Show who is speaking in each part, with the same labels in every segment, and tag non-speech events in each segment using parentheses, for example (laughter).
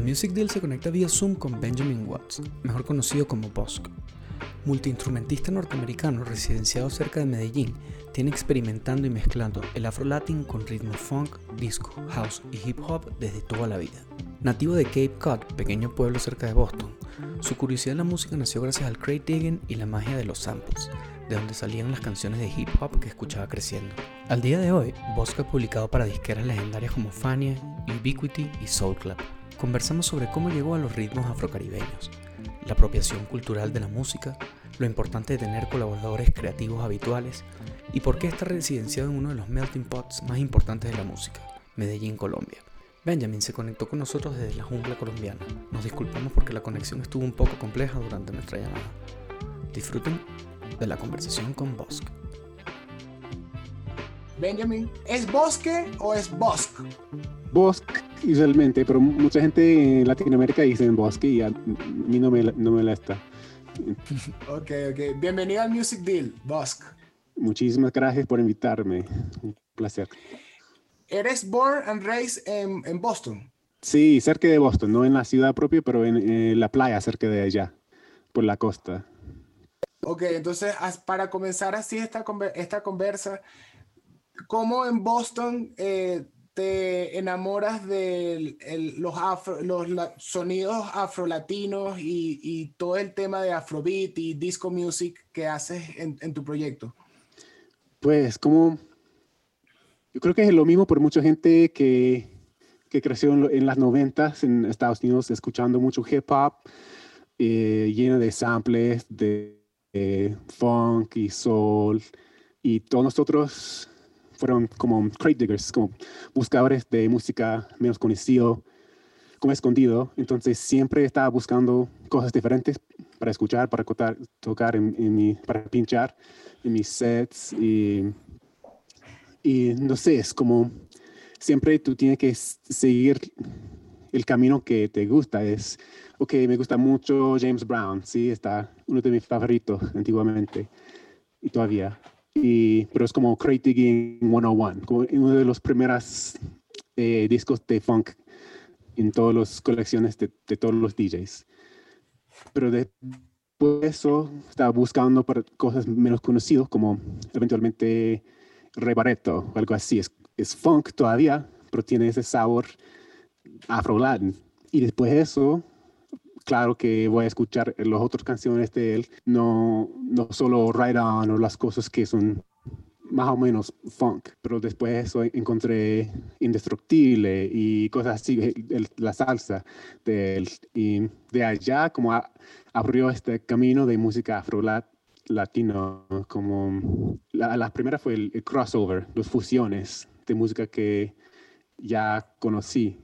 Speaker 1: El Music Deal se conecta vía Zoom con Benjamin Watts, mejor conocido como Bosk. Multiinstrumentista norteamericano residenciado cerca de Medellín, tiene experimentando y mezclando el afro-latin con ritmo funk, disco, house y hip hop desde toda la vida. Nativo de Cape Cod, pequeño pueblo cerca de Boston, su curiosidad en la música nació gracias al crate digging y la magia de los samples, de donde salían las canciones de hip hop que escuchaba creciendo. Al día de hoy, Bosco ha publicado para disqueras legendarias como Fania, Ubiquity y Soul Club. Conversamos sobre cómo llegó a los ritmos afrocaribeños, la apropiación cultural de la música, lo importante de tener colaboradores creativos habituales y por qué está residenciado en uno de los melting pots más importantes de la música, Medellín, Colombia. Benjamin se conectó con nosotros desde la jungla colombiana. Nos disculpamos porque la conexión estuvo un poco compleja durante nuestra llamada. Disfruten de la conversación con Bosk.
Speaker 2: Benjamin, ¿es bosque o es bosque?
Speaker 3: Bosque, usualmente, pero mucha gente en Latinoamérica dice bosque y a mí no me, no me la está.
Speaker 2: ok, ok. Bienvenido al Music Deal, Bosque.
Speaker 3: Muchísimas gracias por invitarme. Un placer.
Speaker 2: ¿Eres born and raised en, en Boston?
Speaker 3: Sí, cerca de Boston, no en la ciudad propia, pero en, en la playa cerca de allá, por la costa.
Speaker 2: Ok, entonces para comenzar así esta, esta conversa, ¿cómo en Boston eh, te enamoras de los, los sonidos afrolatinos y, y todo el tema de afrobeat y disco music que haces en, en tu proyecto?
Speaker 3: Pues como, yo creo que es lo mismo por mucha gente que, que creció en, en las noventas en Estados Unidos escuchando mucho hip hop, eh, lleno de samples, de eh, funk y soul, y todos nosotros fueron como crate diggers, como buscadores de música menos conocido, como escondido. Entonces siempre estaba buscando cosas diferentes para escuchar, para tocar, tocar en, mi, para pinchar en mis sets. Y, y no sé, es como siempre tú tienes que seguir el camino que te gusta. Es ok, me gusta mucho James Brown, sí, está uno de mis favoritos antiguamente y todavía. Pero es como Crate Digging 101, como uno de los primeros eh, discos de funk en todas las colecciones de, de, todos los DJs. Pero después de eso, estaba buscando para cosas menos conocidas, como eventualmente Rebareto o algo así. Es, es funk todavía, pero tiene ese sabor afro-latin. Y después de eso, claro que voy a escuchar las otras canciones de él, no, no solo Ride On o las cosas que son más o menos funk, pero después de eso encontré Indestructible y cosas así, la salsa de él. Y de allá como abrió este camino de música afro latino, como la, la primera fue el, el crossover, las fusiones de música que ya conocí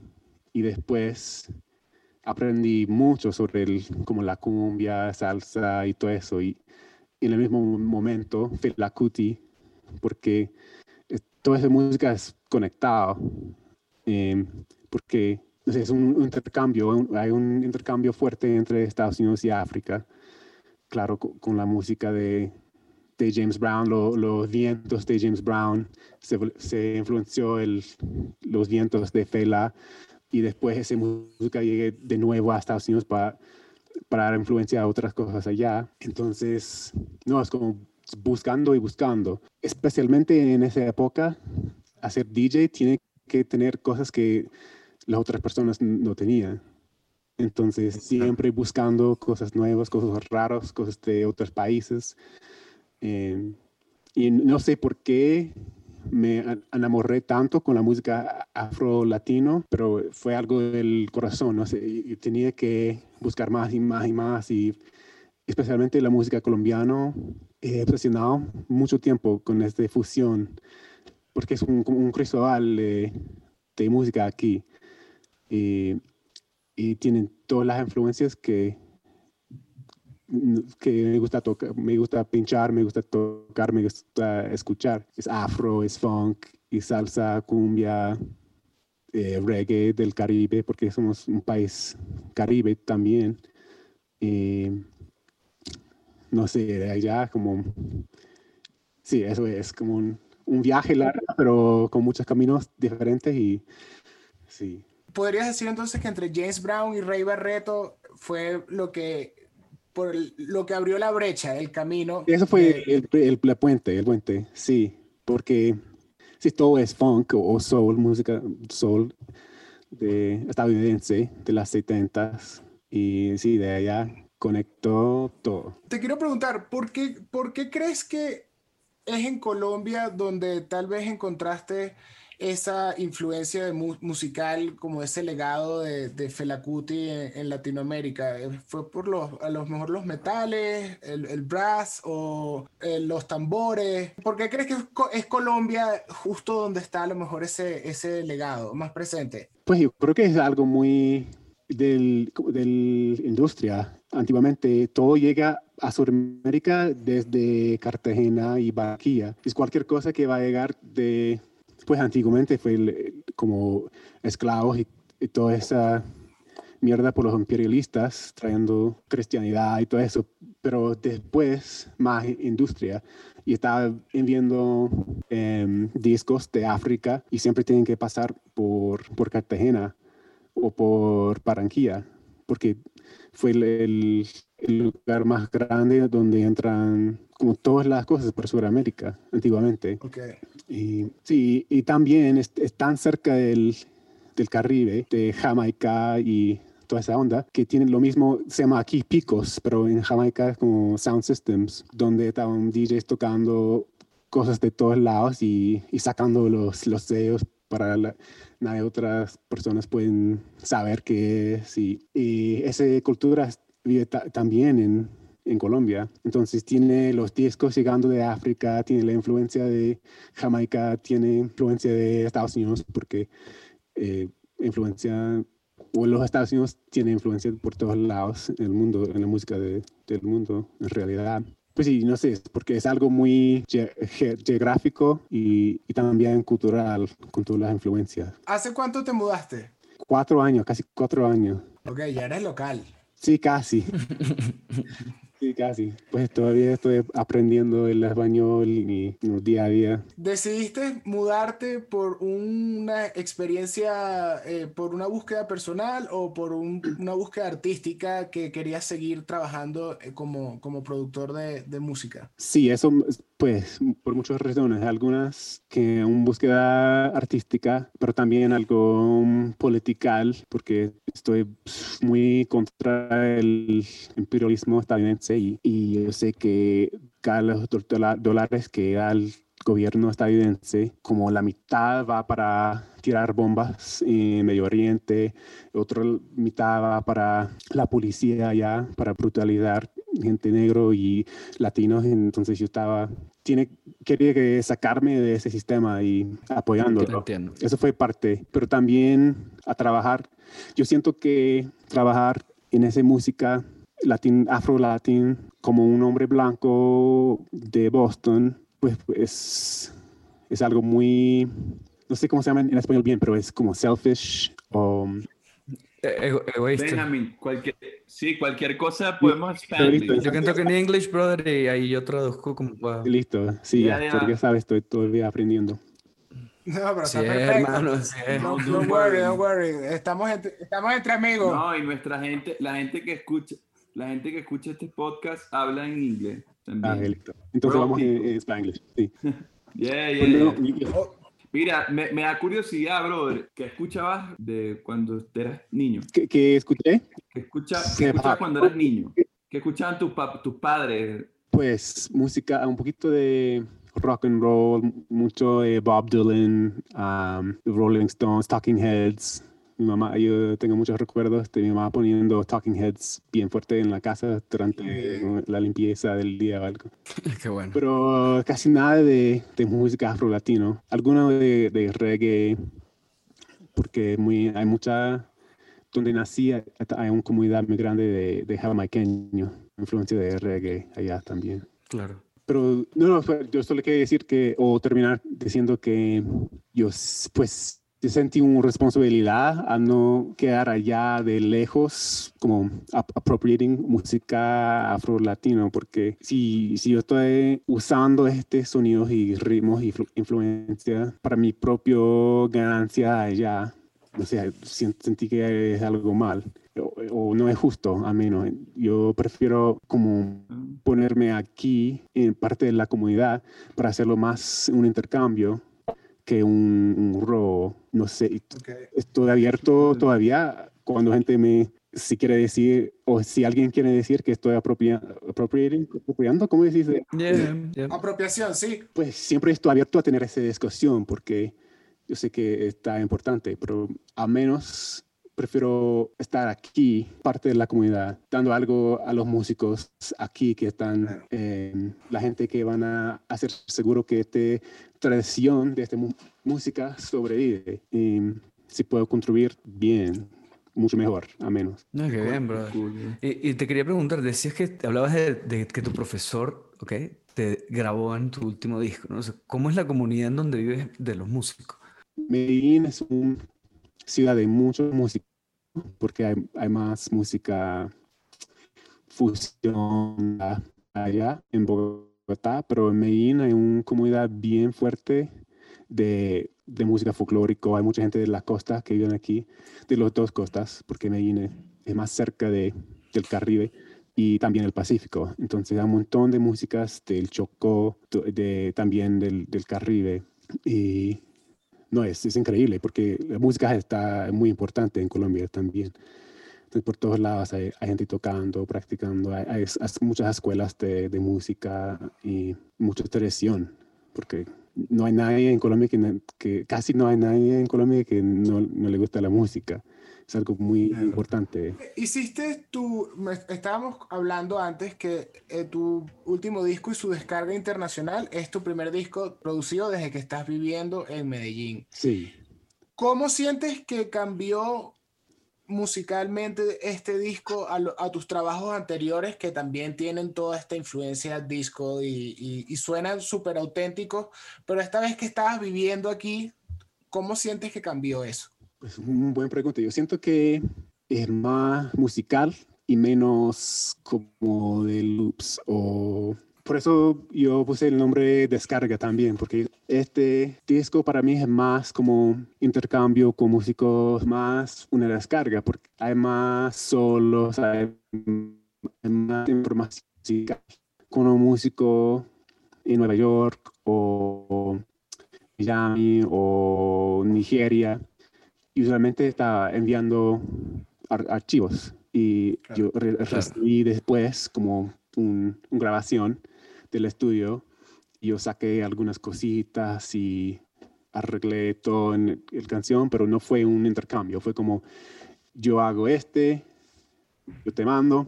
Speaker 3: y después aprendí mucho sobre el, como la cumbia, salsa y todo eso. Y, en el mismo momento, la Cuti, porque toda esa música es conectada, eh, porque es un, intercambio, hay un intercambio fuerte entre Estados Unidos y África, claro, con, la música de, de James Brown, los vientos de James Brown, se, se influenció el, los vientos de Fela, y después esa música llegue de nuevo a Estados Unidos para, para dar influencia a otras cosas allá. Entonces, no, es como buscando y buscando. Especialmente en esa época, hacer DJ tiene que tener cosas que las otras personas no tenían. Entonces, siempre buscando cosas nuevas, cosas raras, cosas de otros países. Eh, y no sé por qué me enamoré tanto con la música afro-latino, pero fue algo del corazón, ¿no? y tenía que buscar más y más y más, y especialmente la música colombiana. He obsesionado mucho tiempo con esta fusión, porque es un, un cristal de, de música aquí, y, y tienen todas las influencias que que me gusta tocar, me gusta pinchar, me gusta tocar, me gusta escuchar. Es afro, es funk, y salsa, cumbia, eh, reggae del Caribe, porque somos un país caribe también. no sé, allá como... Sí, eso es como un, un viaje largo, pero con muchos caminos diferentes y sí.
Speaker 2: podrías decir entonces que entre James Brown y Ray Barreto fue lo que por lo que abrió la brecha, el camino.
Speaker 3: Eso fue el, el, puente, el puente, sí, porque si todo es funk o soul, música soul de estadounidense de las 70 y sí, de allá conectó todo.
Speaker 2: Te quiero preguntar, ¿por qué, ¿por qué crees que es en Colombia donde tal vez encontraste esa influencia de musical, como ese legado de, de Felacuti en, Latinoamérica? Eh, ¿Fue por los, a lo mejor los metales, el, el brass o eh, los tambores? ¿Por qué crees que es, Colombia justo donde está a lo mejor ese, ese legado más presente?
Speaker 3: Pues yo creo que es algo muy del, del industria. Antiguamente todo llega a Sudamérica desde Cartagena y Barranquilla. Es cualquier cosa que va a llegar de pues antiguamente fue como esclavos y, toda esa mierda por los imperialistas, trayendo cristianidad y todo eso, pero después más industria. Y estaba enviando em, discos de África y siempre tienen que pasar por, por Cartagena o por Barranquilla, porque fue el, el, lugar más grande donde entran como todas las cosas por Sudamérica antiguamente.
Speaker 2: Okay.
Speaker 3: Y, sí, y también es, tan cerca del, del Caribe, de Jamaica y toda esa onda, que tienen lo mismo, se llama aquí picos, pero en Jamaica es como sound systems, donde estaban DJs tocando cosas de todos lados y, y sacando los, los sellos para la, nadie otras personas pueden saber qué es. Y, y esa cultura vive también en, en Colombia. Entonces tiene los discos llegando de África, tiene la influencia de Jamaica, tiene influencia de Estados Unidos, porque eh, influencia, o los Estados Unidos tiene influencia por todos lados en el mundo, en la música de, del mundo, en realidad. Pues sí, no sé, porque es algo muy geográfico y, y también cultural, con todas las influencias.
Speaker 2: ¿Hace cuánto te mudaste?
Speaker 3: Cuatro años, casi cuatro años.
Speaker 2: Ok, ya eres local.
Speaker 3: Sí, casi. (laughs) Sí, casi. Pues todavía estoy aprendiendo el español y, día a día.
Speaker 2: ¿Decidiste mudarte por una experiencia, eh, por una búsqueda personal o por una búsqueda artística que querías seguir trabajando eh, como, como productor de, de música?
Speaker 3: Sí, eso pues por muchas razones, algunas que una búsqueda artística, pero también algo political, porque estoy muy contra el imperialismo estadounidense y, y yo sé que cada los dólares que da el gobierno estadounidense, como la mitad va para tirar bombas en Medio Oriente, otra mitad va para la policía allá, para brutalizar gente negro y latinos, entonces yo estaba, tiene, quería que sacarme de ese sistema y apoyándolo. Eso fue parte, pero también a trabajar. Yo siento que trabajar en esa música latín, afro-latín, como un hombre blanco de Boston, pues es, es algo muy, no sé cómo se llama en español bien, pero es como selfish o
Speaker 4: e-, egoísta. Benjamin, cualquier, sí, cualquier cosa podemos Spanish.
Speaker 5: Yo canto en English, brother, y ahí yo traduzco como puedo.
Speaker 3: Listo, sí, ya, porque sabes, estoy todavía aprendiendo.
Speaker 2: No, pero sí, hermano, sí. No, don't worry, don't worry. Estamos entre, estamos entre amigos.
Speaker 4: No, y nuestra gente, la gente que escucha, la gente que escucha este podcast habla en inglés también.
Speaker 3: Ah, listo. Entonces vamos en, en Spanglish, sí. (laughs)
Speaker 4: Yeah, yeah, yeah. Mira, me, me, da curiosidad, brother, ¿qué escuchabas de cuando eras niño?
Speaker 3: ¿Qué, escuché?
Speaker 4: ¿Qué, escucha, escuchabas cuando eras niño? ¿Qué escuchaban tus, tus padres?
Speaker 3: Pues música, un poquito de rock and roll, mucho de Bob Dylan, um, Rolling Stones, Talking Heads, mi mamá, yo tengo muchos recuerdos de mi mamá poniendo Talking Heads bien fuerte en la casa durante la limpieza del día o algo. (laughs)
Speaker 5: Qué bueno.
Speaker 3: Pero casi nada de, de música afro-latino. Alguno de, de, reggae, porque muy, hay mucha, donde nací hay una comunidad muy grande de, de jamaiqueño, influencia de reggae allá también.
Speaker 5: Claro.
Speaker 3: Pero no, no, yo solo quería decir que, o terminar diciendo que yo, pues, sentí una responsabilidad a no quedar allá de lejos como appropriating música afro-latino, porque si, si yo estoy usando estos sonidos y ritmos y influencia para mi propio ganancia allá, no sé, sentí que es algo mal o, no es justo, a menos. Yo prefiero como ponerme aquí en parte de la comunidad para hacerlo más un intercambio que un, un robo. No sé, estoy abierto todavía cuando gente me, si quiere decir, o si alguien quiere decir que estoy apropiando, ¿cómo decís?
Speaker 2: Apropiación, sí.
Speaker 3: Pues siempre estoy abierto a tener esa discusión porque yo sé que está importante, pero a menos prefiero estar aquí, parte de la comunidad, dando algo a los músicos aquí que están, la gente que van a hacer seguro que esta tradición de esta música sobrevive. Y si puedo contribuir bien, mucho mejor, a menos.
Speaker 5: No, qué bien, bro. Y, te quería preguntar, decías que hablabas de, que tu profesor, ¿ok? Te grabó en tu último disco, ¿no? ¿Cómo es la comunidad en donde vives de los músicos?
Speaker 3: Medellín es una ciudad de mucha música, porque hay, más música fusión allá en Bogotá, pero en Medellín hay una comunidad bien fuerte de, de música folclórica. Hay mucha gente de la costa que viven aquí, de las dos costas, porque Medellín es, más cerca de, del Caribe y también el Pacífico. Entonces hay un montón de músicas del Chocó, de, también del, del Caribe. Y no, es, es increíble porque la música está muy importante en Colombia también. Por todos lados hay, gente tocando, practicando, hay, muchas escuelas de, música y mucha tradición, porque no hay nadie en Colombia que, que, casi no hay nadie en Colombia que no, no le gusta la música es algo muy importante.
Speaker 2: Hiciste tu, estábamos hablando antes que eh, tu último disco y su descarga internacional es tu primer disco producido desde que estás viviendo en Medellín.
Speaker 3: Sí.
Speaker 2: ¿Cómo sientes que cambió musicalmente este disco a, tus trabajos anteriores que también tienen toda esta influencia disco y, y, y suenan súper auténticos, pero esta vez que estabas viviendo aquí, ¿cómo sientes que cambió eso?
Speaker 3: Pues un buen pregunta. Yo siento que es más musical y menos como de loops o por eso yo puse el nombre descarga también, porque este disco para mí es más como intercambio con músicos, más una descarga, porque hay más solos, hay más información con un músico en Nueva York o Miami o Nigeria y usualmente estaba enviando archivos y yo recibí después como una un grabación del estudio y yo saqué algunas cositas y arreglé todo en el canción, pero no fue un intercambio, fue como yo hago este, yo te mando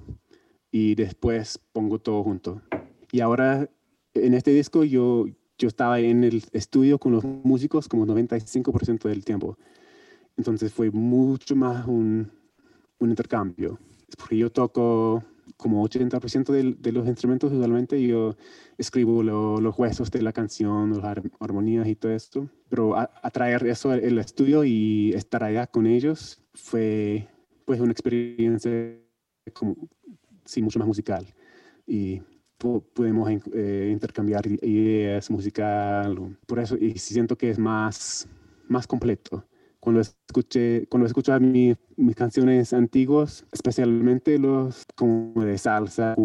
Speaker 3: y después pongo todo junto. Y ahora en este disco yo, yo estaba en el estudio con los músicos como 95% del tiempo. Entonces fue mucho más un, un intercambio. Porque yo toco como 80% de, de, los instrumentos usualmente, yo escribo los huesos de la canción, las armonías y todo esto. Pero atraer eso al estudio y estar allá con ellos fue pues una experiencia como, sí, mucho más musical. Y pudimos eh, intercambiar ideas musical. Por eso, y siento que es más, más completo cuando escuché, cuando escucho mis, mis canciones antiguas, especialmente los como de salsa,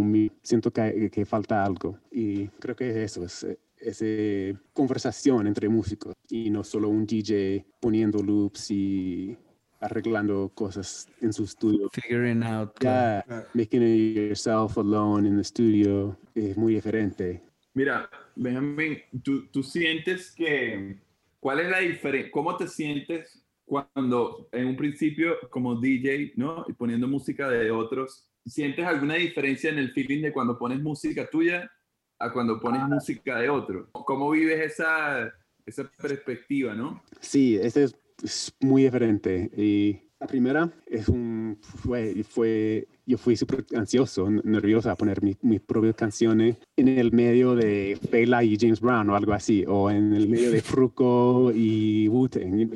Speaker 3: siento que, que falta algo. Y creo que es eso, es esa conversación entre músicos y no solo un DJ poniendo loops y arreglando cosas en su estudio.
Speaker 5: Figuring out.
Speaker 3: Yeah, making it yourself alone in the studio es muy diferente.
Speaker 4: Mira, Benjamin, ¿tú, tú sientes que, ¿cuál es la diferencia? ¿Cómo te sientes cuando en un principio como DJ, ¿no? Y poniendo música de otros, ¿sientes alguna diferencia en el feeling de cuando pones música tuya a cuando pones ah. música de otro? ¿Cómo vives esa, esa perspectiva, no?
Speaker 3: Sí, ese es, es muy diferente. Y la primera es un, fue, fue yo fui súper ansioso, nervioso a poner mis propias canciones en el medio de Fela y James Brown o algo así, o en el medio de Fruco y Wu-Tang.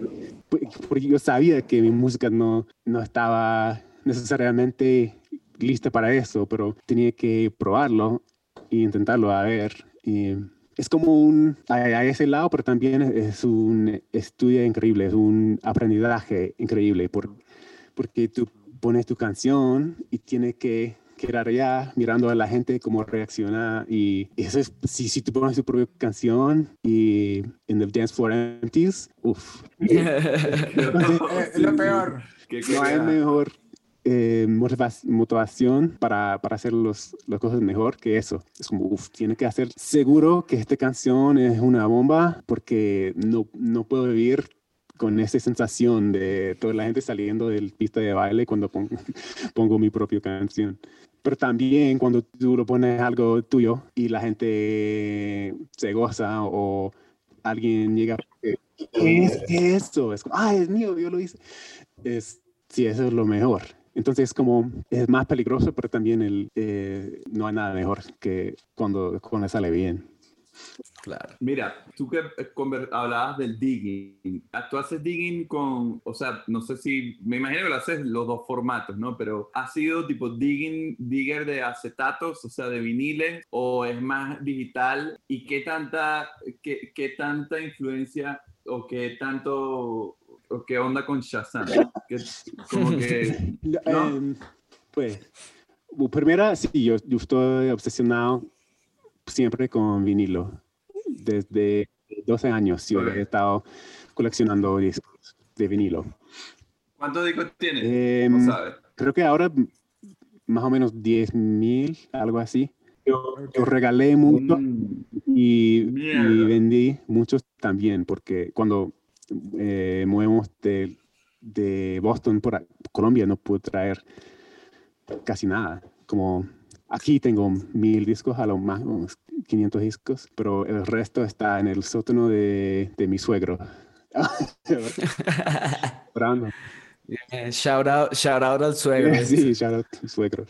Speaker 3: Porque yo sabía que mi música no, no estaba necesariamente lista para eso, pero tenía que probarlo e intentarlo a ver. Y es como un, a, ese lado, pero también es un estudio increíble, es un aprendizaje increíble, por, porque tú pones tu canción y tienes que quedar allá mirando a la gente cómo reacciona y eso es, si, si tú pones tu propia canción y en the dance floor empties, uff. (laughs)
Speaker 2: es lo peor.
Speaker 3: No hay mejor eh, motivación para, para hacer los, las cosas mejor que eso. Es como, uff, tiene que hacer seguro que esta canción es una bomba porque no, no puedo vivir con esa sensación de toda la gente saliendo del pista de baile cuando pongo, (laughs) pongo mi propia canción. Pero también cuando tú lo pones algo tuyo y la gente se goza o alguien llega, ¿qué es eso? Es como, ah, es mío, yo lo hice. Es, sí, eso es lo mejor. Entonces, como es más peligroso, pero también el, eh, no hay nada mejor que cuando, cuando sale bien.
Speaker 4: Claro. Mira, tú que eh, hablabas del digging, tú haces digging con, o sea, no sé si, me imagino que lo haces los dos formatos, ¿no? Pero ¿ha sido tipo digging, digger de acetatos, o sea, de viniles, o es más digital? ¿Y qué tanta, qué, qué tanta influencia o qué tanto qué onda con Shazam? (laughs) como que, (laughs)
Speaker 3: em, pues, primera, sí, yo, yo, estoy obsesionado siempre con vinilo. Desde 12 años yo he estado coleccionando discos de vinilo.
Speaker 4: ¿Cuántos discos tienes?
Speaker 3: Eh, Creo que ahora más o menos 10 mil, algo así. Yo, regalé mucho mm. y, y, vendí muchos también, porque cuando eh, movemos de, de, Boston por Colombia, no pude traer casi nada. Como aquí tengo mil discos, a lo más unos 500 discos, pero el resto está en el sótano de, de mi suegro. (laughs) (laughs)
Speaker 5: shout, out, shout out al (laughs) suegro.
Speaker 3: sí, shout out al suegro.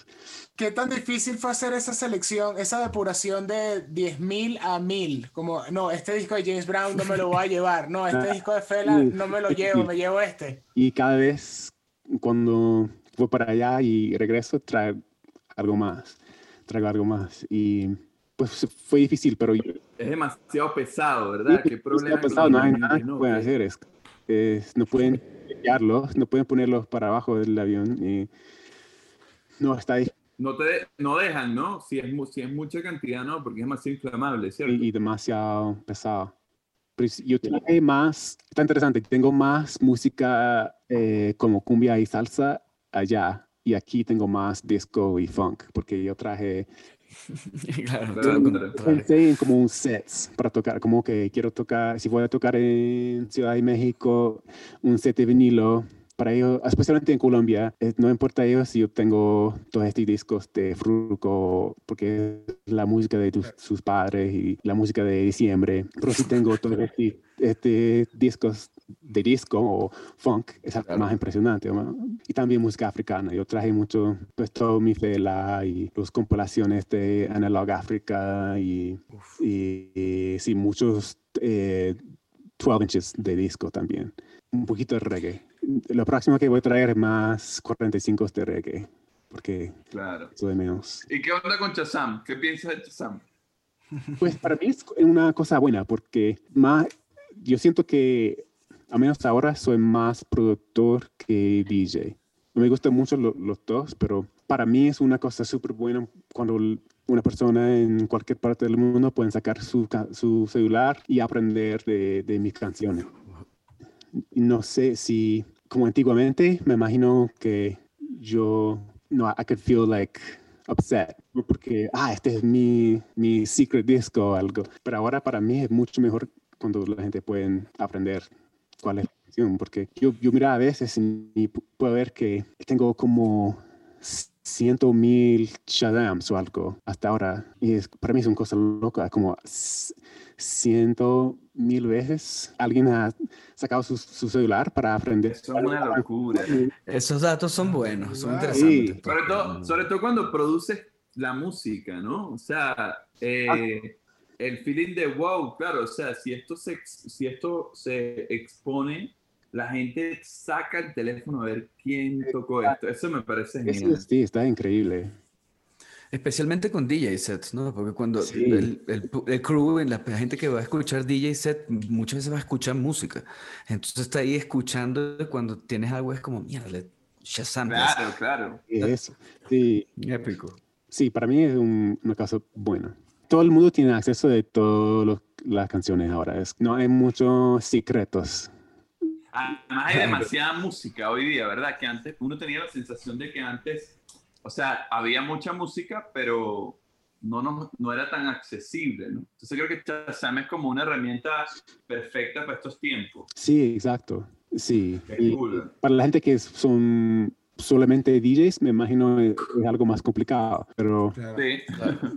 Speaker 2: ¿Qué tan difícil fue hacer esa selección, esa depuración de 10.000 a 1.000? Como, no, este disco de James Brown no me lo voy a llevar. No, este (laughs) ah, disco de Fela no me lo llevo, me llevo este.
Speaker 3: Y cada vez cuando voy para allá y regreso, trae algo más. Traigo algo más. Y pues fue difícil, pero... Es
Speaker 4: demasiado pesado, ¿verdad? ¿Qué problema?
Speaker 3: pesado, no hay nada que pueden hacer. Es, no pueden no pueden ponerlos para abajo del avión. Y no, está ahí
Speaker 4: no te no dejan, ¿no? Si es, si es mucha cantidad, ¿no? Porque es demasiado inflamable, ¿cierto?
Speaker 3: Y, demasiado pesado. Pero yo tengo más, está interesante, tengo más música eh, como cumbia y salsa allá. Y aquí tengo más disco y funk, porque yo traje (laughs)
Speaker 5: claro,
Speaker 3: pensé en como un set para tocar, como que quiero tocar, si voy a tocar en Ciudad de México, un set de vinilo para ellos, especialmente en Colombia, eh, no importa ellos si yo tengo todos estos discos de Fruco, porque es la música de sus padres y la música de diciembre, pero si tengo todos (laughs) estos este discos de disco o funk, es algo más impresionante. Y también música africana. Yo traje mucho, pues todo mi fela y las compilaciones de Analog Africa y, y, sí, muchos eh, 12 inches de disco también. Un poquito de reggae lo próximo que voy a traer es más 45 de reggae, porque
Speaker 4: claro.
Speaker 3: eso de menos.
Speaker 4: ¿Y qué onda con Chazam? ¿Qué piensas de Chazam?
Speaker 3: Pues para mí es una cosa buena, porque más, yo siento que, a menos ahora, soy más productor que DJ. Me gustan mucho los dos, pero para mí es una cosa súper buena cuando una persona en cualquier parte del mundo puede sacar su, su celular y aprender de, de mis canciones. No sé si como antiguamente, me imagino que yo, no, I could feel like upset porque, ah, este es mi, mi secret disco o algo. Pero ahora para mí es mucho mejor cuando la gente puede aprender cuál es la canción, porque yo, yo mira a veces y puedo ver que tengo como ciento mil Shadams o algo hasta ahora. Y es, para mí es una cosa loca, como ciento mil veces alguien ha sacado su, celular para aprender.
Speaker 4: Eso es una locura.
Speaker 5: Esos datos son buenos, son interesantes.
Speaker 4: Sobre, todo, sobre todo cuando produces la música, ¿no? O sea, eh, el feeling de wow, claro, o sea, si esto se, si esto se expone, la gente saca el teléfono a ver quién tocó esto. Eso me parece genial.
Speaker 3: Sí, está increíble.
Speaker 5: Especialmente con DJ sets, ¿no? Porque cuando
Speaker 3: Sí.
Speaker 5: el, el, el crew, la gente que va a escuchar DJ set, muchas veces va a escuchar música. Entonces está ahí escuchando cuando tienes algo es como, mierda, le Shazam.
Speaker 4: Claro, claro.
Speaker 3: Eso. Sí,
Speaker 5: Épico.
Speaker 3: sí, para mí es un- una cosa buena. Todo el mundo tiene acceso de todas las canciones ahora. Es, no hay muchos secretos.
Speaker 4: Además hay demasiada música hoy día, ¿verdad? Que antes uno tenía la sensación de que antes, o sea, había mucha música, pero no, no, no era tan accesible, ¿no? Entonces creo que Shazam es como una herramienta perfecta para estos tiempos.
Speaker 3: Sí, exacto. Sí.
Speaker 4: Cool.
Speaker 3: para la gente que son solamente DJs, me imagino es, es algo más complicado, pero
Speaker 2: Claro.
Speaker 4: Sí,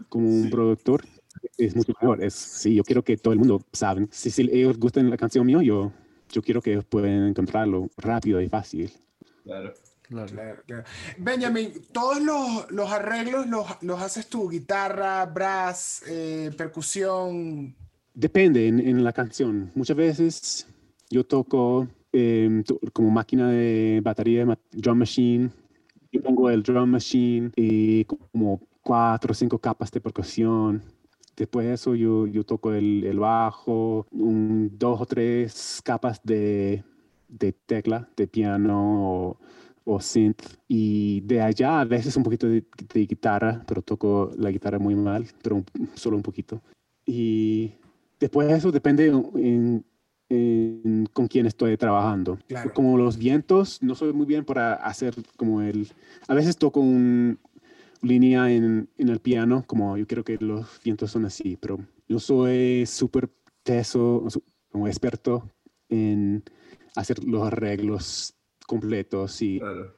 Speaker 3: como un
Speaker 4: Sí.
Speaker 3: productor es mucho mejor. Es, sí, yo quiero que todo el mundo saben. Si, si ellos gustan la canción mía, yo, yo quiero que ellos puedan encontrarlo rápido y fácil.
Speaker 4: claro.
Speaker 5: Claro.
Speaker 2: Claro. Benjamin, todos los, los arreglos los, los haces tú, guitarra, brass, eh, percusión.
Speaker 3: Depende en, en la canción. Muchas veces yo toco em, to- como máquina de batería, drum machine. Yo pongo el drum machine y como cuatro o cinco capas de percusión. Después de eso yo, yo toco el, el bajo, un, dos o tres capas de, de tecla, de piano o, o synth. Y de allá a veces un poquito de, de guitarra, pero toco la guitarra muy mal, pero un- solo un poquito. Y después de eso depende en- en con quién estoy trabajando.
Speaker 2: Claro.
Speaker 3: Como los vientos, no soy muy bien para hacer como el... A veces toco un línea en, en el piano, como yo creo que los vientos son así, pero yo soy súper teso, como experto en hacer los arreglos completos y
Speaker 4: claro.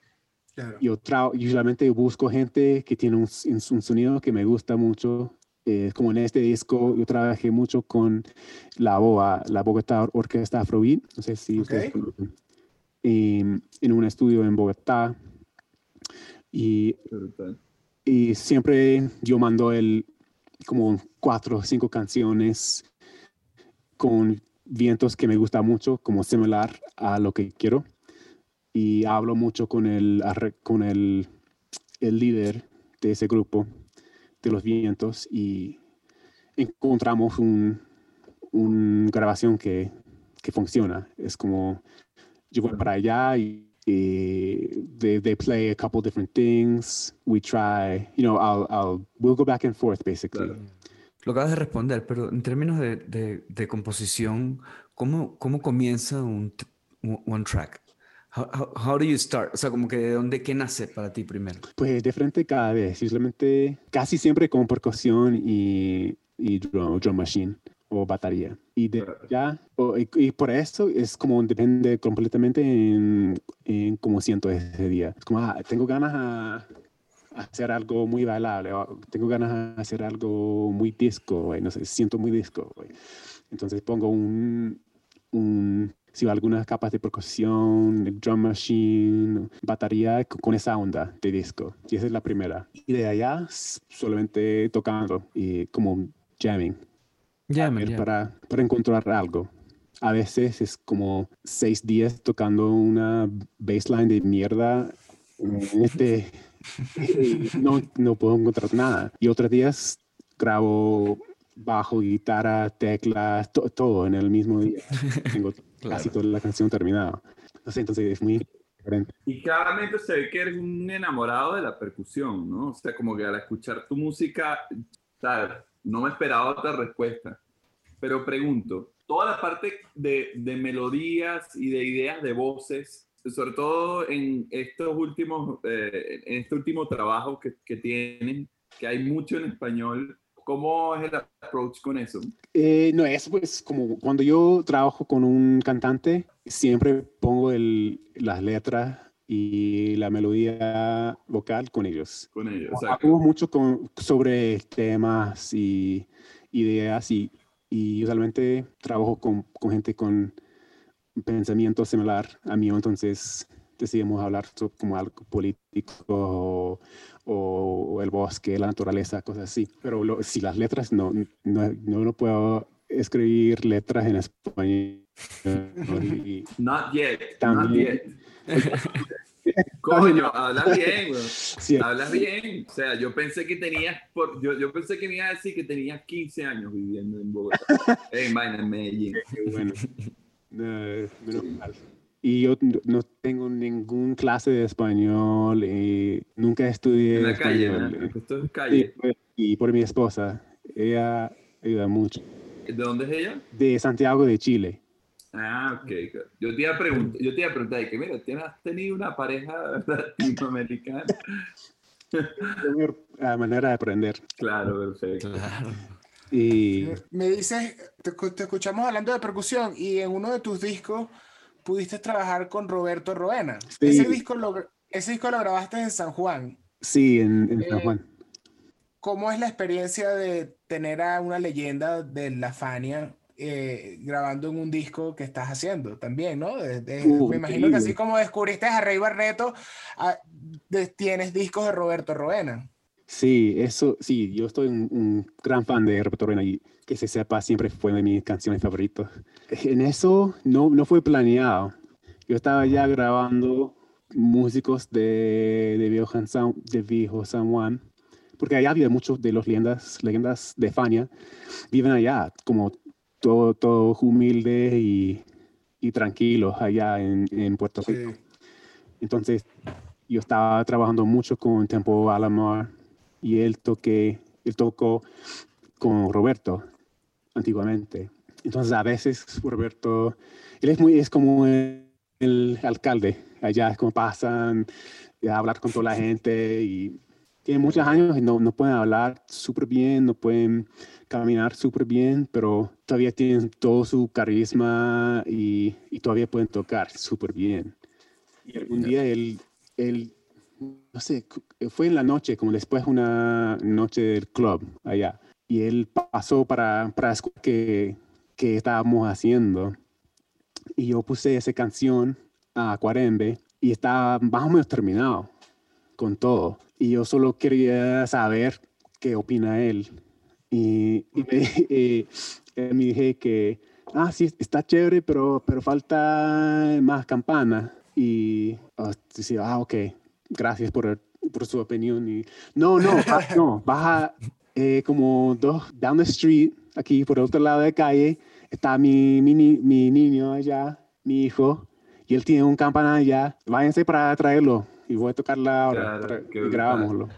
Speaker 2: Claro.
Speaker 3: yo usualmente busco gente que tiene un, un sonido que me gusta mucho. Eh, como en este disco, yo trabajé mucho con la BOA, la Bogotá Orquesta Afrobeat. No sé si ustedes
Speaker 2: Ok.
Speaker 3: conocen. Em, en un estudio en Bogotá. Y. y siempre yo mando el, como cuatro o cinco canciones con vientos que me gusta mucho, como similar a lo que quiero. Y hablo mucho con el, con el, el líder de ese grupo de los vientos y encontramos un, una grabación que, que funciona. Es como yo voy para allá y, y they, they play a couple different things. We try, you know, I'll, I'll, we'll go back and forth basically.
Speaker 4: Claro.
Speaker 5: Lo acabas de responder, pero en términos de, de, de composición, ¿cómo, cómo comienza un, one track? How, how, how do you start? O sea, como que de dónde, qué nace para ti primero.
Speaker 3: Pues diferente cada vez, usualmente casi siempre con percusión y, y drum, drum machine o batería. Y de ya, y, y por eso es como depende completamente en, en cómo siento ese día. Es como, ah, tengo ganas a, hacer algo muy bailable, tengo ganas a hacer algo muy disco, güey, no sé, siento muy disco. güey. Entonces pongo un, un sí, algunas capas de percusión, drum machine, batería co- con esa onda de disco. Y esa es la primera. Y de allá solamente tocando y como jamming Para, para encontrar algo. A veces es como seis días tocando una baseline de mierda. en Este, y no, no puedo encontrar nada. Y otros días grabo bajo, guitarra, teclas, to- todo en el mismo día. Tengo (laughs) casi toda la canción terminada. No sé, entonces es muy diferente.
Speaker 4: Y claramente se ve que eres un enamorado de la percusión, ¿no? O sea, como que al escuchar tu música, ¿sabes? No me esperaba otra respuesta. Pero pregunto, toda la parte de, de melodías y de ideas de voces, sobre todo en estos últimos, eh, en este último trabajo que, que tienen, que hay mucho en español, ¿cómo es el approach con eso?
Speaker 3: Eh, no, es pues como cuando yo trabajo con un cantante, siempre pongo el, las letras y la melodía vocal con ellos.
Speaker 4: Con ellos,
Speaker 3: Hablamos mucho con, sobre temas y ideas y, y usualmente trabajo con, con gente con pensamiento similar a mí, entonces decidimos hablar sobre como algo político o, o el bosque, la naturaleza, cosas así. Pero lo- si las letras no, no, no, no puedo escribir letras en español. (laughs) y-
Speaker 4: not yet, not
Speaker 3: También.
Speaker 4: yet. (laughs) (laughs) Coño, hablas bien, güey. Sí. Hablas bien. O sea, yo pensé que tenías, por, yo, yo pensé que me iba a decir que tenías 15 años viviendo en Bogotá. (laughs) en vaina, Medellín.
Speaker 3: bueno. menos mal. Y yo no tengo ningún clase de español y nunca estudié
Speaker 4: en la calle, ¿no? Esto es calle.
Speaker 3: Y, y por mi esposa. Ella ayuda mucho.
Speaker 4: ¿De dónde es ella?
Speaker 3: De Santiago de Chile.
Speaker 4: Ah, ok. Yo te iba a preguntar, yo te iba a preguntar, que mira, ¿tienes tenido una pareja (laughs) latinoamericana?
Speaker 3: La manera de aprender.
Speaker 4: Claro, perfecto.
Speaker 3: Y...
Speaker 2: Me dices, te, te, escuchamos hablando de percusión y en uno de tus discos pudiste trabajar con Roberto Roena. Ese, disco lo, ese disco lo grabaste en San Juan.
Speaker 3: Sí, en, en San
Speaker 2: Eh,
Speaker 3: Juan.
Speaker 2: ¿Cómo es la experiencia de tener a una leyenda de la Fania eh, grabando en un disco que estás haciendo también, ¿no? De- de-
Speaker 3: Uh,
Speaker 2: me imagino que así como descubriste a Rey Barreto, ah, de- tienes discos de Roberto Roena.
Speaker 3: Sí, eso, sí, yo estoy un, un gran fan de Roberto Roena y que se sepa, siempre fue de mis canciones favoritas. (laughs) En eso no, no fue planeado. Yo estaba ya grabando músicos de, de, Viejo San, de Viejo San Juan, porque allá viven muchos de los leyendas, leyendas de Fania, viven allá como todo, todo humilde y, y tranquilos allá en, en Puerto Rico. Entonces, yo estaba trabajando mucho con Tempo Alamar y él, toqué, él tocó con Roberto antiguamente. Entonces, a veces Roberto, él es, muy, es como el, el alcalde allá, es como pasan a hablar con toda la gente y tiene muchos años y no, no pueden hablar súper bien, no pueden caminar súper bien, pero todavía tienen todo su carisma y, y todavía pueden tocar súper bien. Y algún día él, él, no sé, cu- fue en la noche, como después de una noche del club allá, y él pasó para, para escuchar qué que estábamos haciendo. Y yo puse esa canción a Cuarembe y estaba más o menos terminado con todo. Y yo solo quería saber qué opina él. Y, y me, (laughs) eh, me dije que, ah, sí, está chévere, pero, pero falta más campana. Y oh, decía, ah, ok, gracias por, por su opinión. Y, no, no, (laughs) ba- no, baja eh, como dos, down the street, aquí por el otro lado de calle, está mi, mi, mi niño allá, mi hijo, y él tiene un campana allá. Váyanse para traerlo y voy a tocarla ahora.
Speaker 4: Claro,
Speaker 3: para- grabámoslo.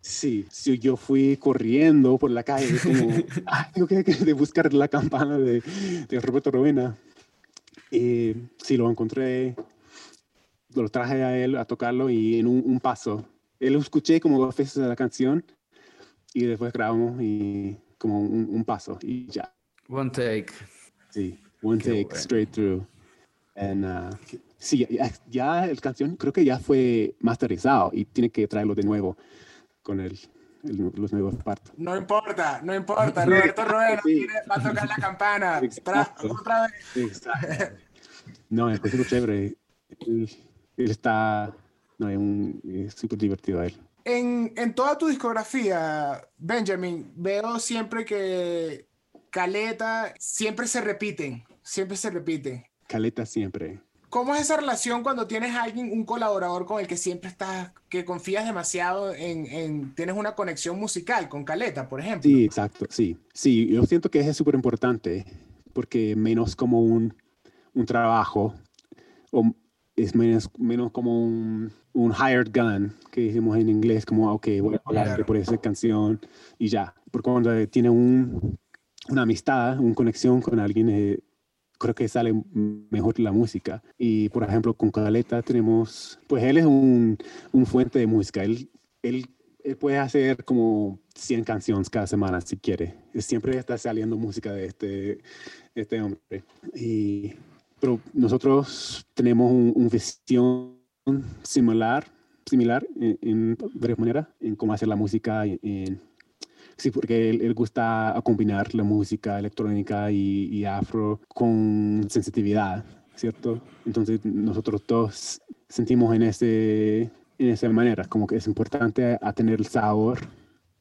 Speaker 3: Sí, sí, yo fui corriendo por la calle, como, (laughs) (laughs) "Ah, tengo que, que buscar la campana de, de Roberto Rovena. Y sí, lo encontré, lo traje a él a tocarlo y en un, un paso. Él lo escuché como dos veces la canción y después grabamos y como un, un paso y ya.
Speaker 5: One take.
Speaker 3: Sí, one
Speaker 5: Qué
Speaker 3: take
Speaker 5: bueno.
Speaker 3: straight through. And, uh, sí, ya, ya el canción creo que ya fue masterizado y tiene que traerlo de nuevo con el, el- los nuevos partes.
Speaker 2: No importa, no importa. Roberto
Speaker 3: Sí.
Speaker 2: tiene- va a tocar la campana.
Speaker 3: Exacto.
Speaker 2: otra vez.
Speaker 3: Exacto. No, es súper chévere. Él, él está, no, es, un- súper divertido él.
Speaker 2: En, en toda tu discografía, Benjamin, veo siempre que Caleta siempre se repiten, siempre se repiten.
Speaker 3: Caleta siempre.
Speaker 2: ¿Cómo es esa relación cuando tienes a alguien, un colaborador con el que siempre estás, que confías demasiado en, en- tienes una conexión musical con Caleta, por ejemplo?
Speaker 3: Sí, exacto, sí. Sí, yo siento que es súper importante porque menos como un, un trabajo o es menos, menos como un, un hired gun, que decimos en inglés, como, ok, voy a
Speaker 2: Claro.
Speaker 3: por esa canción y ya. Porque cuando tiene un, una amistad, una conexión con alguien, eh, creo que sale mejor la música. Y por ejemplo, con Caleta tenemos, pues él es un, un fuente de música. Él, él, él puede hacer como 100 canciones cada semana si quiere. Siempre está saliendo música de este, este hombre. Y, pero nosotros tenemos un, un visión similar, similar en, en varias maneras, en cómo hacer la música. En, en- sí, porque él, él gusta combinar la música electrónica y, y afro con sensitividad, ¿cierto? Entonces nosotros todos sentimos en, ese, en esa manera, como que es importante a tener el sabor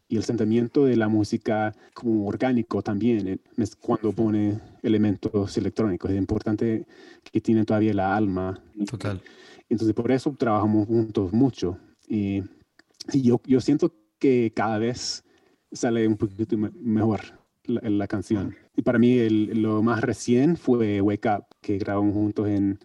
Speaker 3: y el sentimiento de la música como orgánico también, eh, es cuando pone elementos electrónicos. Es importante que tiene todavía la alma
Speaker 5: Total.
Speaker 3: Entonces, por eso trabajamos juntos mucho. Y, y yo, yo siento que cada vez sale un poquito me- mejor la, la canción. Y para mí el- lo más recién fue Wake Up, que grabamos juntos en,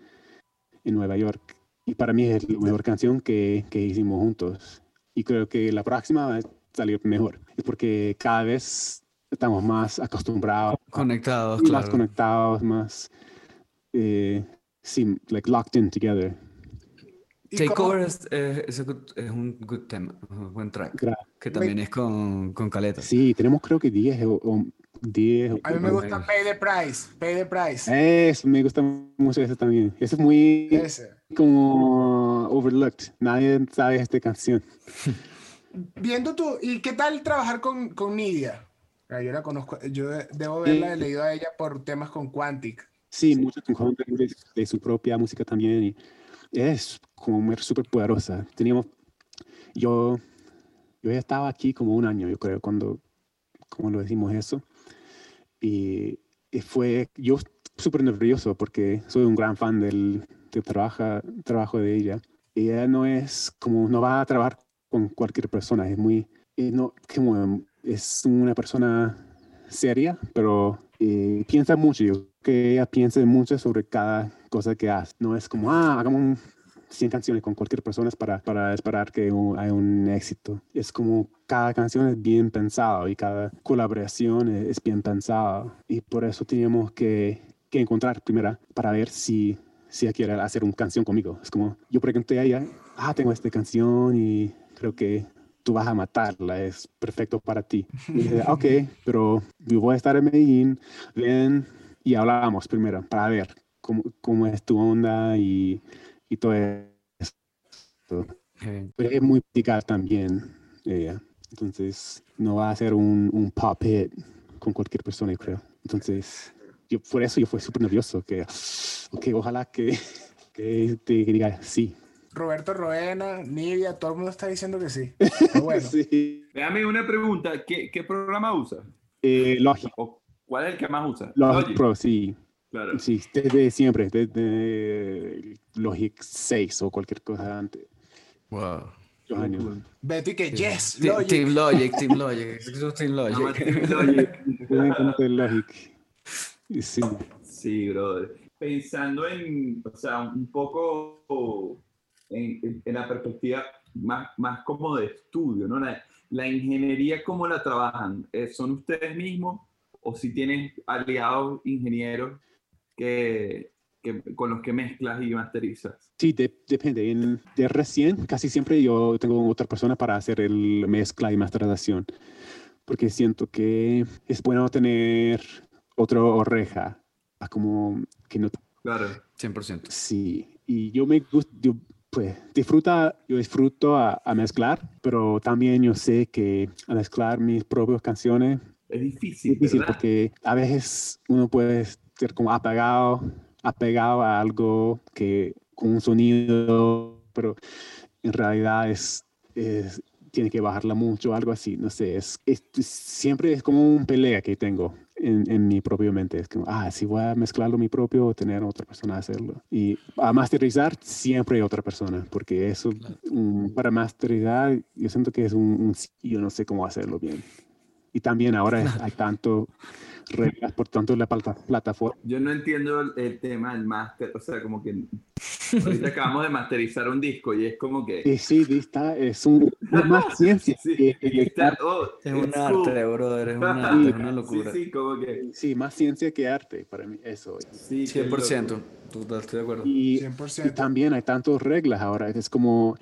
Speaker 3: en Nueva York. Y para mí es la mejor canción que, que hicimos juntos. Y creo que la próxima va a salir mejor. Es porque cada vez estamos más acostumbrados,
Speaker 5: Conectados,
Speaker 3: más
Speaker 5: claro.
Speaker 3: conectados, más, eh, sí, like locked in together.
Speaker 2: ¿Y cómo-
Speaker 5: Takeover es, es, es a good- es un good tema, un buen track. Que también es con, con Caleta.
Speaker 3: Sí, tenemos creo que 10 o, o 10.
Speaker 2: A mí me gusta Pay the Price, Pay the Price.
Speaker 3: Eso, me gusta mucho eso también. Eso es muy
Speaker 2: Ese.
Speaker 3: como overlooked. Nadie sabe esta canción.
Speaker 2: Viendo tú, ¿y qué tal trabajar con, con Nidia? Ah, Yo la conozco, yo de- debo haberla
Speaker 3: Sí.
Speaker 2: leído a ella por temas con Quantic.
Speaker 3: Sí, mucho con de, de su propia música también. Y es como súper poderosa. Teníamos, yo, yo ya estaba aquí como un año, yo creo, cuando, cuando lo decimos eso. Y, y fue, yo súper nervioso porque soy un gran fan del, del trabaja, trabajo de ella. Ella no es como, no va a trabajar con cualquier persona, es muy, no, como, es una persona seria, pero eh, piensa mucho. Yo creo que ella piensa mucho sobre cada cosa que hace. No es como, ah, hagamos un 100 canciones con cualquier persona para, para esperar que un- haya un éxito. Es como cada canción es bien pensado y cada colaboración es, es bien pensada. Y por eso teníamos que, que encontrar primero para ver si, si ella quiere hacer una canción conmigo. Es como, yo pregunté a ella, ah, tengo esta canción y creo que tú vas a matarla, es perfecto para ti. Y dije, ok, pero yo voy a estar en Medellín, ven y hablamos primero para ver cómo, cómo es tu onda y, y todo eso. Pero es muy musical también ella. Entonces, no va a ser un, un pop hit con cualquier persona, yo creo. Entonces, yo, por eso yo fui súper nervioso, que, ok, ojalá que, que te diga sí.
Speaker 2: Roberto Roena, Nidia, todo el mundo está diciendo que sí. (laughs) Pero bueno,
Speaker 3: Sí.
Speaker 4: Déjame una pregunta. ¿Qué, qué programa usas?
Speaker 3: Eh, Logic,
Speaker 4: ¿O ¿Cuál es el que más usas?
Speaker 3: Logic
Speaker 4: Logic,
Speaker 3: Pro, sí.
Speaker 4: Claro.
Speaker 3: Sí, desde siempre, desde Logic 6 o cualquier cosa antes.
Speaker 5: wow.
Speaker 3: Muchos años.
Speaker 2: Betty que yes,
Speaker 5: Ti-
Speaker 2: Logic.
Speaker 5: Team Logic, Team Logic. Eso Team (laughs) Logic.
Speaker 4: Team Logic. (laughs)
Speaker 3: Logic. Sí.
Speaker 4: Sí, brother. Pensando en, o sea, un poco en, en la perspectiva más, más como de estudio, ¿no? La, la ingeniería, ¿cómo la trabajan? Eh, ¿Son ustedes mismos o si tienen aliados ingenieros que, que- con los que mezclas y masterizas?
Speaker 3: Sí, de- depende. En- de recién, casi siempre yo tengo otra persona para hacer el mezcla y masterización. Porque siento que es bueno tener otra oreja. a Como que no.
Speaker 4: Claro.
Speaker 5: 100%.
Speaker 3: Sí. Y yo me gusta. Yo, pues disfruta, yo disfruto a, a mezclar, pero también yo sé que a mezclar mis propias canciones
Speaker 4: Es difícil,
Speaker 3: difícil
Speaker 4: ¿verdad?
Speaker 3: porque a veces uno puede ser como apegado, apegado a algo que con un sonido, pero en realidad es, es- tiene que bajarla mucho, algo así, no sé, es, es- siempre es como un pelea que tengo en, en mi propia mente, es como, ah, si voy a mezclarlo mi propio o tener otra persona a hacerlo. Y a masterizar siempre hay otra persona, porque eso, mm, para masterizar, yo siento que es un, un- yo no sé cómo hacerlo bien. Y también ahora es- hay tanto reglas por tanto la plata- plataforma.
Speaker 4: Yo no entiendo el, el tema del máster, o sea, como que ahorita acabamos de masterizar un disco y es como que...
Speaker 3: Y sí, está, es, un, es más (laughs) ciencia.
Speaker 4: Sí,
Speaker 3: que- que
Speaker 4: está-
Speaker 3: arte.
Speaker 4: oh,
Speaker 5: Es un
Speaker 4: it's cool.
Speaker 5: arte, brother. Es (laughs) un arte, es una locura.
Speaker 4: Sí, sí, como que...
Speaker 3: Sí, más ciencia que arte para mí, eso. es.
Speaker 4: Sí, qué
Speaker 5: 100%.
Speaker 4: loco.
Speaker 5: Total, estoy de acuerdo.
Speaker 3: Y, y
Speaker 2: 100%.
Speaker 3: también hay tantas reglas ahora, es como,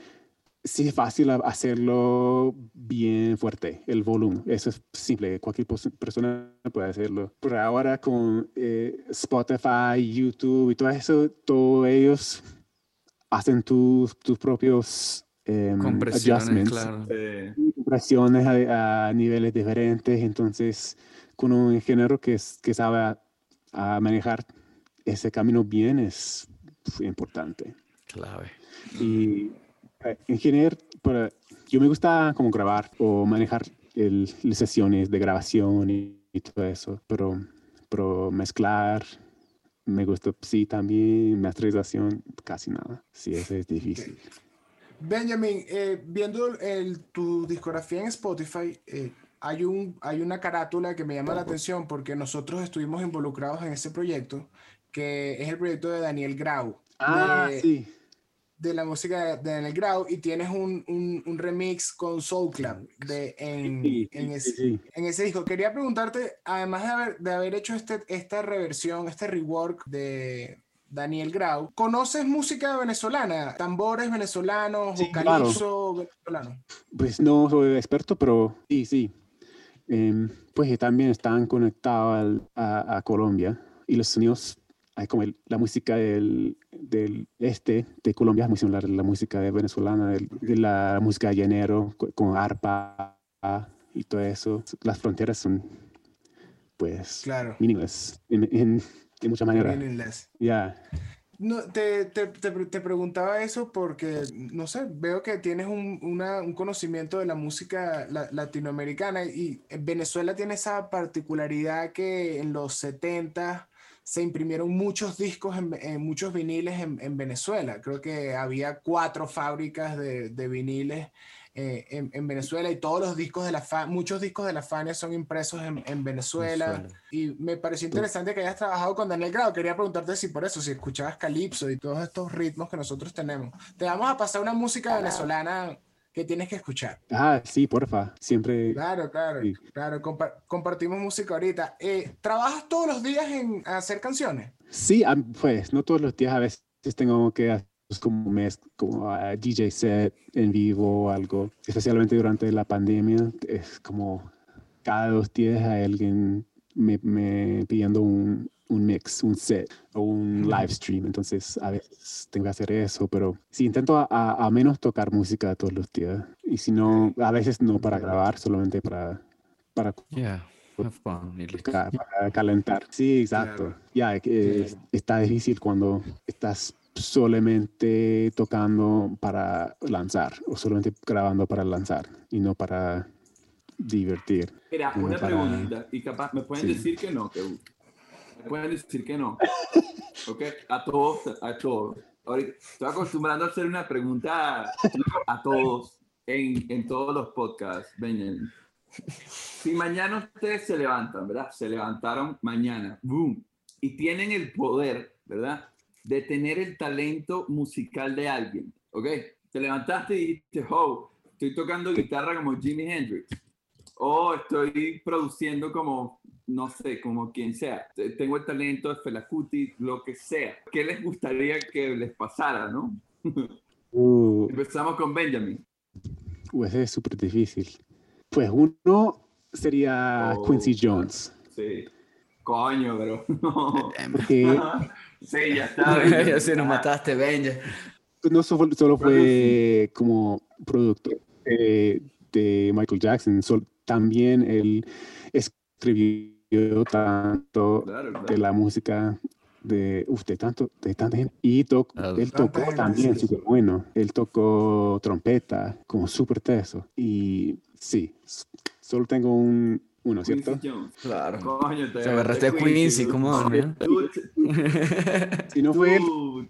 Speaker 3: sí es fácil hacerlo bien fuerte, el volumen, eso es simple, cualquier persona puede hacerlo. Pero ahora con eh, Spotify, YouTube y todo eso, todos ellos hacen tus, tus propios em,
Speaker 5: Compresiones,
Speaker 3: adjustments.
Speaker 5: claro.
Speaker 4: Eh,
Speaker 3: compresiones a, a niveles diferentes. Entonces, con un ingeniero que, es- que sabe a, a manejar ese camino bien es importante.
Speaker 5: Clave.
Speaker 3: Y eh, ingeniero, para, yo me gusta como grabar o manejar el, las sesiones de grabación y, y todo eso, pero, pero mezclar me gusta, sí, también masterización, casi nada. Sí, eso es difícil.
Speaker 2: Benjamin, eh, viendo el, tu discografía en Spotify, eh, hay, un, hay una carátula que me llama la atención porque nosotros estuvimos involucrados en ese proyecto, que es el proyecto de Daniel Grau.
Speaker 3: Ah,
Speaker 2: de,
Speaker 3: sí.
Speaker 2: De la música de Daniel Grau y tienes un, un, un remix con Soul Club de, en,
Speaker 3: Sí,
Speaker 2: en, ese,
Speaker 3: sí.
Speaker 2: en ese disco. Quería preguntarte, además de haber, de haber hecho este, esta reversión, este rework de Daniel Grau, ¿conoces música venezolana? ¿Tambores venezolanos
Speaker 3: Sí,
Speaker 2: o
Speaker 3: claro.
Speaker 2: calipso venezolano?
Speaker 3: Pues no soy experto, pero sí, sí. Em, pues también están conectados a, a Colombia y los sonidos, como el- la música del, del este de Colombia es muy similar a la música de venezolana, de la música llanero co- con arpa y todo eso. Las fronteras son, pues,
Speaker 2: Claro.
Speaker 3: meaningless en, en, de muchas maneras. Ya.
Speaker 2: No, te, te, te, te preguntaba eso porque, no sé, veo que tienes un, una- un conocimiento de la música la- latinoamericana y en Venezuela tiene esa particularidad que en los 70 se imprimieron muchos discos, en, en muchos viniles en, en Venezuela. Creo que había cuatro fábricas de, de viniles eh, en, en Venezuela y todos los discos de la Fa- muchos discos de la Fania son impresos en, en Venezuela.
Speaker 5: Venezuela.
Speaker 2: Y me pareció interesante que hayas trabajado con Daniel Grau. Quería preguntarte si por eso, si escuchabas Calypso y todos estos ritmos que nosotros tenemos. Te vamos a pasar una música venezolana que tienes que escuchar.
Speaker 3: Ah, sí, porfa. Siempre.
Speaker 2: Claro, claro,
Speaker 3: Sí.
Speaker 2: claro. compa- compartimos música ahorita. Eh, ¿Trabajas todos los días en hacer canciones?
Speaker 3: Sí, pues no todos los días, a veces tengo que hacer como un mes, como ah, DJ set en vivo o algo, especialmente durante la pandemia, es como cada dos días hay alguien me, me pidiendo un, un mix, un set o un live stream, entonces a veces tengo que hacer eso, pero sí intento a, a- a menos tocar música todos los días y si no, a veces no para grabar, solamente para... para
Speaker 5: Yeah,
Speaker 3: ca- para calentar. Sí, exacto. Ya, que es- está difícil cuando estás solamente tocando para lanzar o solamente grabando para lanzar y no para divertir.
Speaker 4: Mira, una
Speaker 3: para-
Speaker 4: pregunta, y capaz, me pueden
Speaker 3: Sí.
Speaker 4: decir que no, que pueden decir que no. ¿Ok? A todos, a todos. Ahorita estoy acostumbrando a hacer una pregunta a todos en, en todos los podcasts, Benjamin. Si mañana ustedes se levantan, ¿verdad? Se levantaron mañana, boom, y tienen el poder, ¿verdad? De tener el talento musical de alguien, ¿ok? Te levantaste y dijiste, oh, estoy tocando guitarra como Jimi Hendrix o estoy produciendo como, no sé, como quien sea. Te- Tengo el talento de Fela Kuti, lo que sea. ¿Qué les gustaría que les pasara, no? (laughs)
Speaker 3: Uh,
Speaker 4: Empezamos con Benjamin.
Speaker 3: uh, ese es súper difícil. Pues uno sería
Speaker 4: Oh,
Speaker 3: Quincy. Jones.
Speaker 4: Sí. Coño, pero no. (laughs)
Speaker 3: Porque (laughs)
Speaker 4: Sí, ya está.
Speaker 5: ya se nos mataste, Benja.
Speaker 3: no solo, solo fue como productor de, de Michael Jackson, sol- también él escribió tanto
Speaker 4: Claro, claro.
Speaker 3: de la música de usted tanto de tanta gente y to-
Speaker 5: Ah,
Speaker 3: él tocó también
Speaker 2: sí.
Speaker 3: súper bueno él tocó trompeta como súper teso y sí solo tengo un uno
Speaker 4: Quincy
Speaker 3: cierto.
Speaker 5: Claro.
Speaker 4: Coño, te
Speaker 5: Se agarraste a Quincy, (laughs)
Speaker 3: si no fue él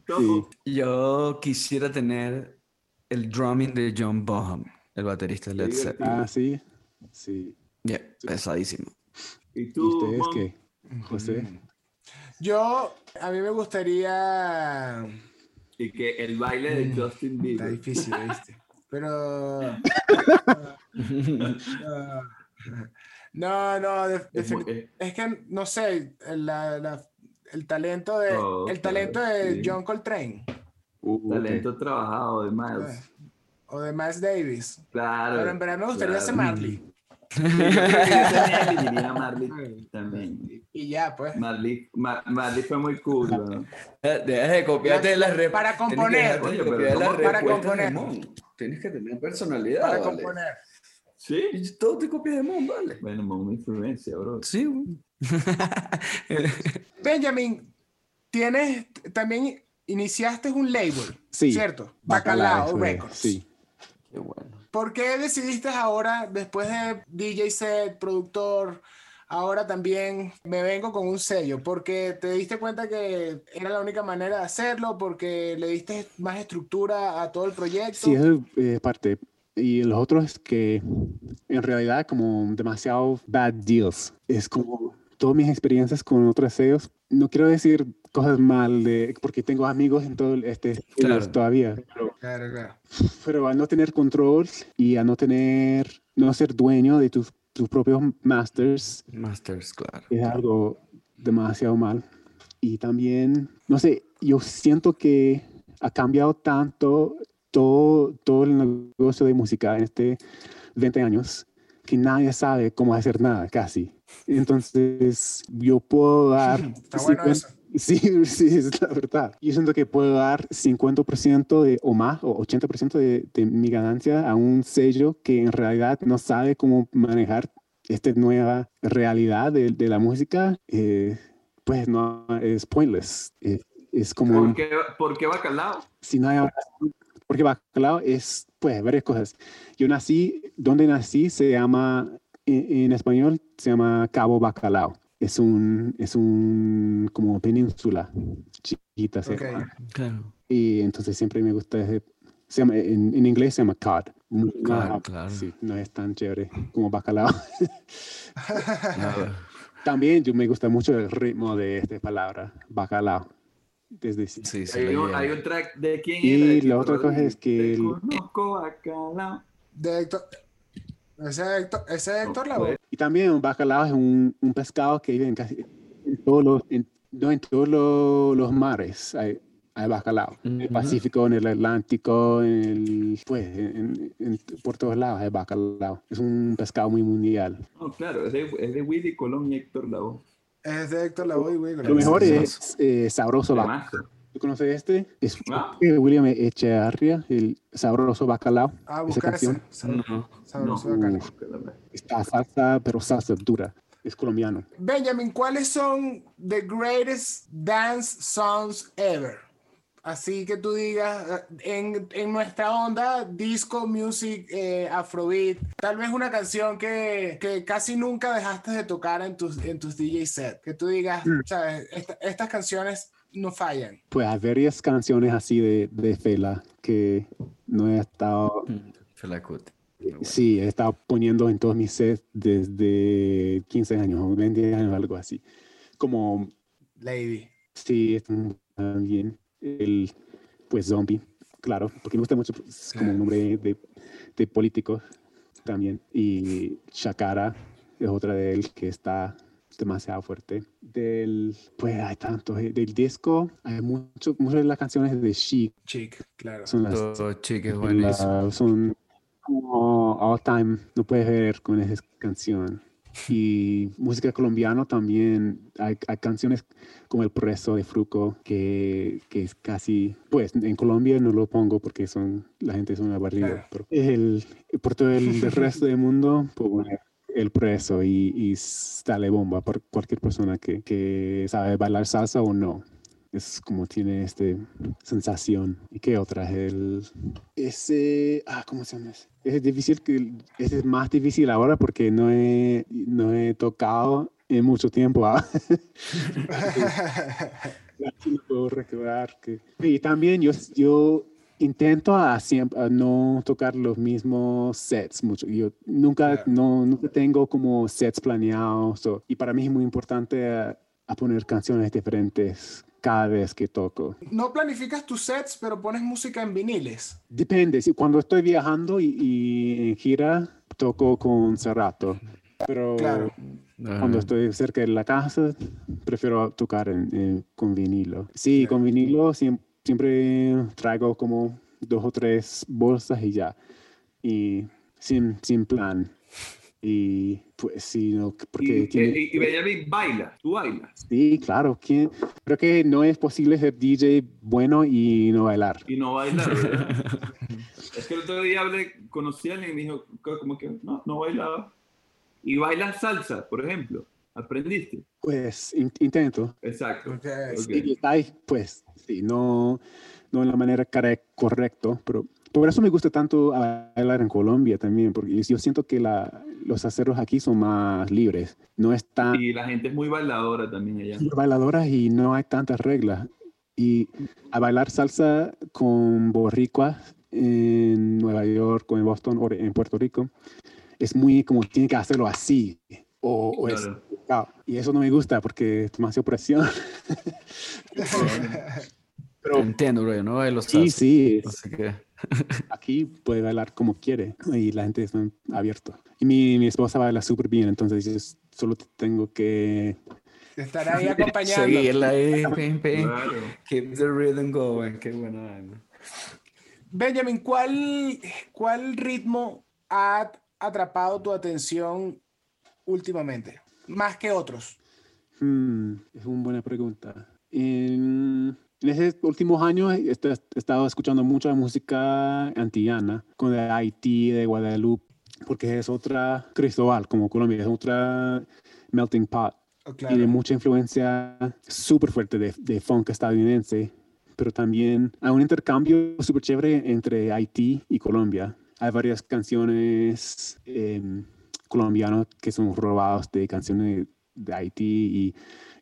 Speaker 4: todo.
Speaker 5: Yo quisiera tener el drumming de John Bonham, el baterista de Led Zeppelin.
Speaker 3: ah sí sí
Speaker 5: Yeah, pesadísimo.
Speaker 4: ¿Y
Speaker 3: y
Speaker 4: tú,
Speaker 3: ustedes
Speaker 4: Mon?
Speaker 3: qué José
Speaker 2: Yo, a mí me gustaría...
Speaker 4: Y que el baile de
Speaker 2: Mm,
Speaker 4: Justin
Speaker 2: Está
Speaker 4: Bieber.
Speaker 2: difícil, ¿viste? Pero... (laughs) No, no, de-
Speaker 4: Es muy-
Speaker 2: defini-
Speaker 4: eh,
Speaker 2: es que no sé, la- la- el talento de
Speaker 4: Oh,
Speaker 2: el talento
Speaker 4: claro,
Speaker 2: de
Speaker 4: sí.
Speaker 2: John Coltrane
Speaker 3: Uh,
Speaker 4: talento trabajado de Miles.
Speaker 2: o de Miles Davis.
Speaker 4: Claro.
Speaker 2: Pero en verdad me gustaría
Speaker 4: claro.
Speaker 2: ser Marley.
Speaker 4: Sí, yo que también (laughs) elegiría a Marley también.
Speaker 2: Y ya, pues.
Speaker 4: Marley, Ma- Marley fue muy cool, ¿no?
Speaker 5: Eh, Deja de copiarte las respuestas.
Speaker 2: Para componer.
Speaker 4: Oye, pero ¿cómo
Speaker 2: para componer?
Speaker 5: Tienes que tener personalidad,
Speaker 2: Para
Speaker 5: vale.
Speaker 2: componer.
Speaker 4: Sí.
Speaker 5: Y Todo te copias de Mon, vale.
Speaker 4: Bueno, una influencia, bro.
Speaker 5: Sí. (laughs)
Speaker 2: Benjamin, tienes también iniciaste un label,
Speaker 3: Sí,
Speaker 2: ¿cierto? Bacalao
Speaker 3: fue-
Speaker 2: Records.
Speaker 3: sí
Speaker 5: Qué bueno.
Speaker 2: ¿Por qué decidiste ahora, después de DJ set, productor, ahora también me vengo con un sello, porque te diste cuenta que era la única manera de hacerlo, porque le diste más estructura a todo el proyecto.
Speaker 3: Sí, es eh, parte. Y los otros es que en realidad como demasiado bad deals. Es como todas mis experiencias con otros sellos. No quiero decir cosas mal de porque tengo amigos en todo este
Speaker 5: Claro.
Speaker 3: todavía. Pero,
Speaker 2: Claro, claro.
Speaker 3: pero a no tener control y a no tener, no ser dueño de tus, tus propios masters
Speaker 5: Masters, claro.
Speaker 3: es algo demasiado mal. Y también, no sé, yo siento que ha cambiado tanto todo, todo el negocio de música en este 20 años que nadie sabe cómo hacer nada, casi. Entonces, yo puedo dar... (laughs)
Speaker 2: Está bueno
Speaker 3: 50
Speaker 2: eso.
Speaker 3: Sí, (laughs) sí, es la verdad. Yo siento que puedo dar 50% de, o más, o 80% de, de mi ganancia a un sello que en realidad no sabe cómo manejar esta nueva realidad de, de la música. eh, pues no, es pointless. Eh, es como
Speaker 4: ¿Por qué, por qué bacalao?
Speaker 3: si no hay porque bacalao es pues varias cosas. Yo nací, donde nací se llama, en, en español se llama Cabo Bacalao. Es un, es un como península chiquita. se
Speaker 2: Ok.
Speaker 3: llama.
Speaker 5: Claro.
Speaker 3: Y entonces siempre me gusta ese, se llama, en, en inglés se llama cod. No-
Speaker 5: Cod, claro.
Speaker 3: Sí, no es tan chévere como bacalao. (laughs) También yo me gusta mucho el ritmo de esta palabra, bacalao. Desde
Speaker 5: Sí, sí.
Speaker 4: Hay un, hay un track de quién
Speaker 3: Y
Speaker 4: era.
Speaker 3: la otra cosa es que el-
Speaker 4: conozco bacalao.
Speaker 2: De Héctor, ese es Héctor, ese es Héctor
Speaker 4: No,
Speaker 2: Lavoe.
Speaker 3: Y también un bacalao es un, un pescado que vive en casi en todos los, en, no, en todos los, los mares. Hay, hay bacalao. En el. Pacífico, en el Atlántico, en el, pues, en, en- por todos lados hay bacalao. Es un pescado muy mundial.
Speaker 4: No, claro, es de, es de Willy Colón y Héctor Lavoe.
Speaker 2: Es de Héctor Lavoe, güey.
Speaker 3: Lo mejor es eh, Sabroso Bacalao.
Speaker 4: Además,
Speaker 3: ¿Tú conoces este? Es
Speaker 4: Ah.
Speaker 3: de William Echearria, el Sabroso Bacalao.
Speaker 2: Ah,
Speaker 3: esa
Speaker 2: buscar ese.
Speaker 3: canción.
Speaker 2: Sab-
Speaker 5: No.
Speaker 2: Sabroso
Speaker 4: no,
Speaker 2: bacalao.
Speaker 3: Uf. Está salsa, pero salsa dura. Es colombiano.
Speaker 2: Benjamin, ¿cuáles son the greatest dance songs ever? Así que tú digas, eh, en, en nuestra onda, disco, music, eh, afrobeat, tal vez una canción que, que casi nunca dejaste de tocar en tus, en tus DJ set. Que tú digas, sabes, Esta- estas canciones no fallan.
Speaker 3: Pues hay varias canciones así de, de Fela que no he estado
Speaker 5: Mm, Fela bueno.
Speaker 3: Sí, he estado poniendo en todos mis sets desde 15 años o 20 años, algo así. Como,
Speaker 2: Lady.
Speaker 3: sí, es un- también el, pues, zombie, claro, porque me gusta mucho, es como un nombre de, de político también. Y Shakara es otra de él que está demasiado fuerte. Del, pues hay tantos, eh, del disco, hay mucho, muchas de las canciones de Chic
Speaker 2: Chic, claro.
Speaker 3: son las
Speaker 5: Todo chique,
Speaker 3: la-
Speaker 5: buenísimo.
Speaker 3: son como all time, no puedes ver con esa canción. Y música colombiana también, hay, hay canciones como El Preso de Fruco, que, que es casi, pues en Colombia no lo pongo porque son, la gente es una barriga,
Speaker 2: Claro.
Speaker 3: pero el, por todo el, del resto del mundo, puedo poner El Preso y, y dale bomba por cualquier persona que, que sabe bailar salsa o no. Es como tiene este sensación. ¿Y qué otra? El, ese, ah, ¿cómo se llama? ese? Es difícil, que, es más difícil ahora porque no he, no he tocado en mucho tiempo. ah. (laughs) No puedo recordar que... Y también yo, yo intento a, siempre, a no tocar los mismos sets mucho. Yo nunca,
Speaker 2: Claro.
Speaker 3: no, nunca tengo como sets planeados. o- y para mí es muy importante a, a poner canciones diferentes cada vez que toco.
Speaker 2: No planificas tus sets, pero pones música en viniles.
Speaker 3: Depende, si cuando estoy viajando y, y en gira toco con Cerrato, pero
Speaker 2: Claro.
Speaker 3: cuando estoy cerca de la casa prefiero tocar en- en- con vinilo. Sí, con vinilo siem- siempre traigo como dos o tres bolsas y ya, y sin, sin plan. Y pues sí, no, porque
Speaker 4: Y,
Speaker 3: tiene-
Speaker 4: y, y Benjamin baila, tú bailas.
Speaker 3: sí, claro, ¿quién- creo que no es posible ser DJ bueno y no bailar.
Speaker 4: Y no bailar. ¿verdad? (laughs) es que el otro día hablé, conocí a alguien y me dijo, co- como que no, no bailaba. Y bailas salsa, por ejemplo. ¿Aprendiste?
Speaker 3: Pues in- intento.
Speaker 4: Exacto.
Speaker 2: Ok.
Speaker 4: Ok.
Speaker 3: Y está ahí, pues, sí, no, no en la manera correcto, pero por eso me gusta tanto bailar en Colombia también, porque yo siento que la, los aceros aquí son más libres. No es tan...
Speaker 4: Y la gente es muy bailadora también allá.
Speaker 3: Bailadoras y no hay tantas reglas. Y a bailar salsa con borricuas en Nueva York o en Boston o en Puerto Rico es muy como tiene que hacerlo así. O, o es, y eso no me gusta porque es demasiada presión. (laughs)
Speaker 5: Pero, Entiendo, bro, no bailo
Speaker 3: Sí, sí. Así que... (laughs) Aquí puede bailar como quiere y la gente está abierto. Y mi, mi esposa baila súper bien, entonces yo solo tengo que...
Speaker 2: Estar ahí acompañando.
Speaker 5: Seguirla ahí, (laughs) Keep the rhythm going. Qué buena.
Speaker 2: Benjamin, ¿cuál, ¿cuál ritmo ha atrapado tu atención últimamente? Más que otros.
Speaker 3: Hmm, es una buena pregunta. En, en estos últimos años he, estado escuchando mucha música antillana, con de Haití, de Guadalupe, porque es otra Cristóbal, como Colombia, es otra melting pot. Oh, Tiene mucha influencia súper fuerte de, de funk estadounidense, pero también hay un intercambio súper chévere entre Haití y Colombia. Hay varias canciones eh, colombianas que son robadas de canciones de Haití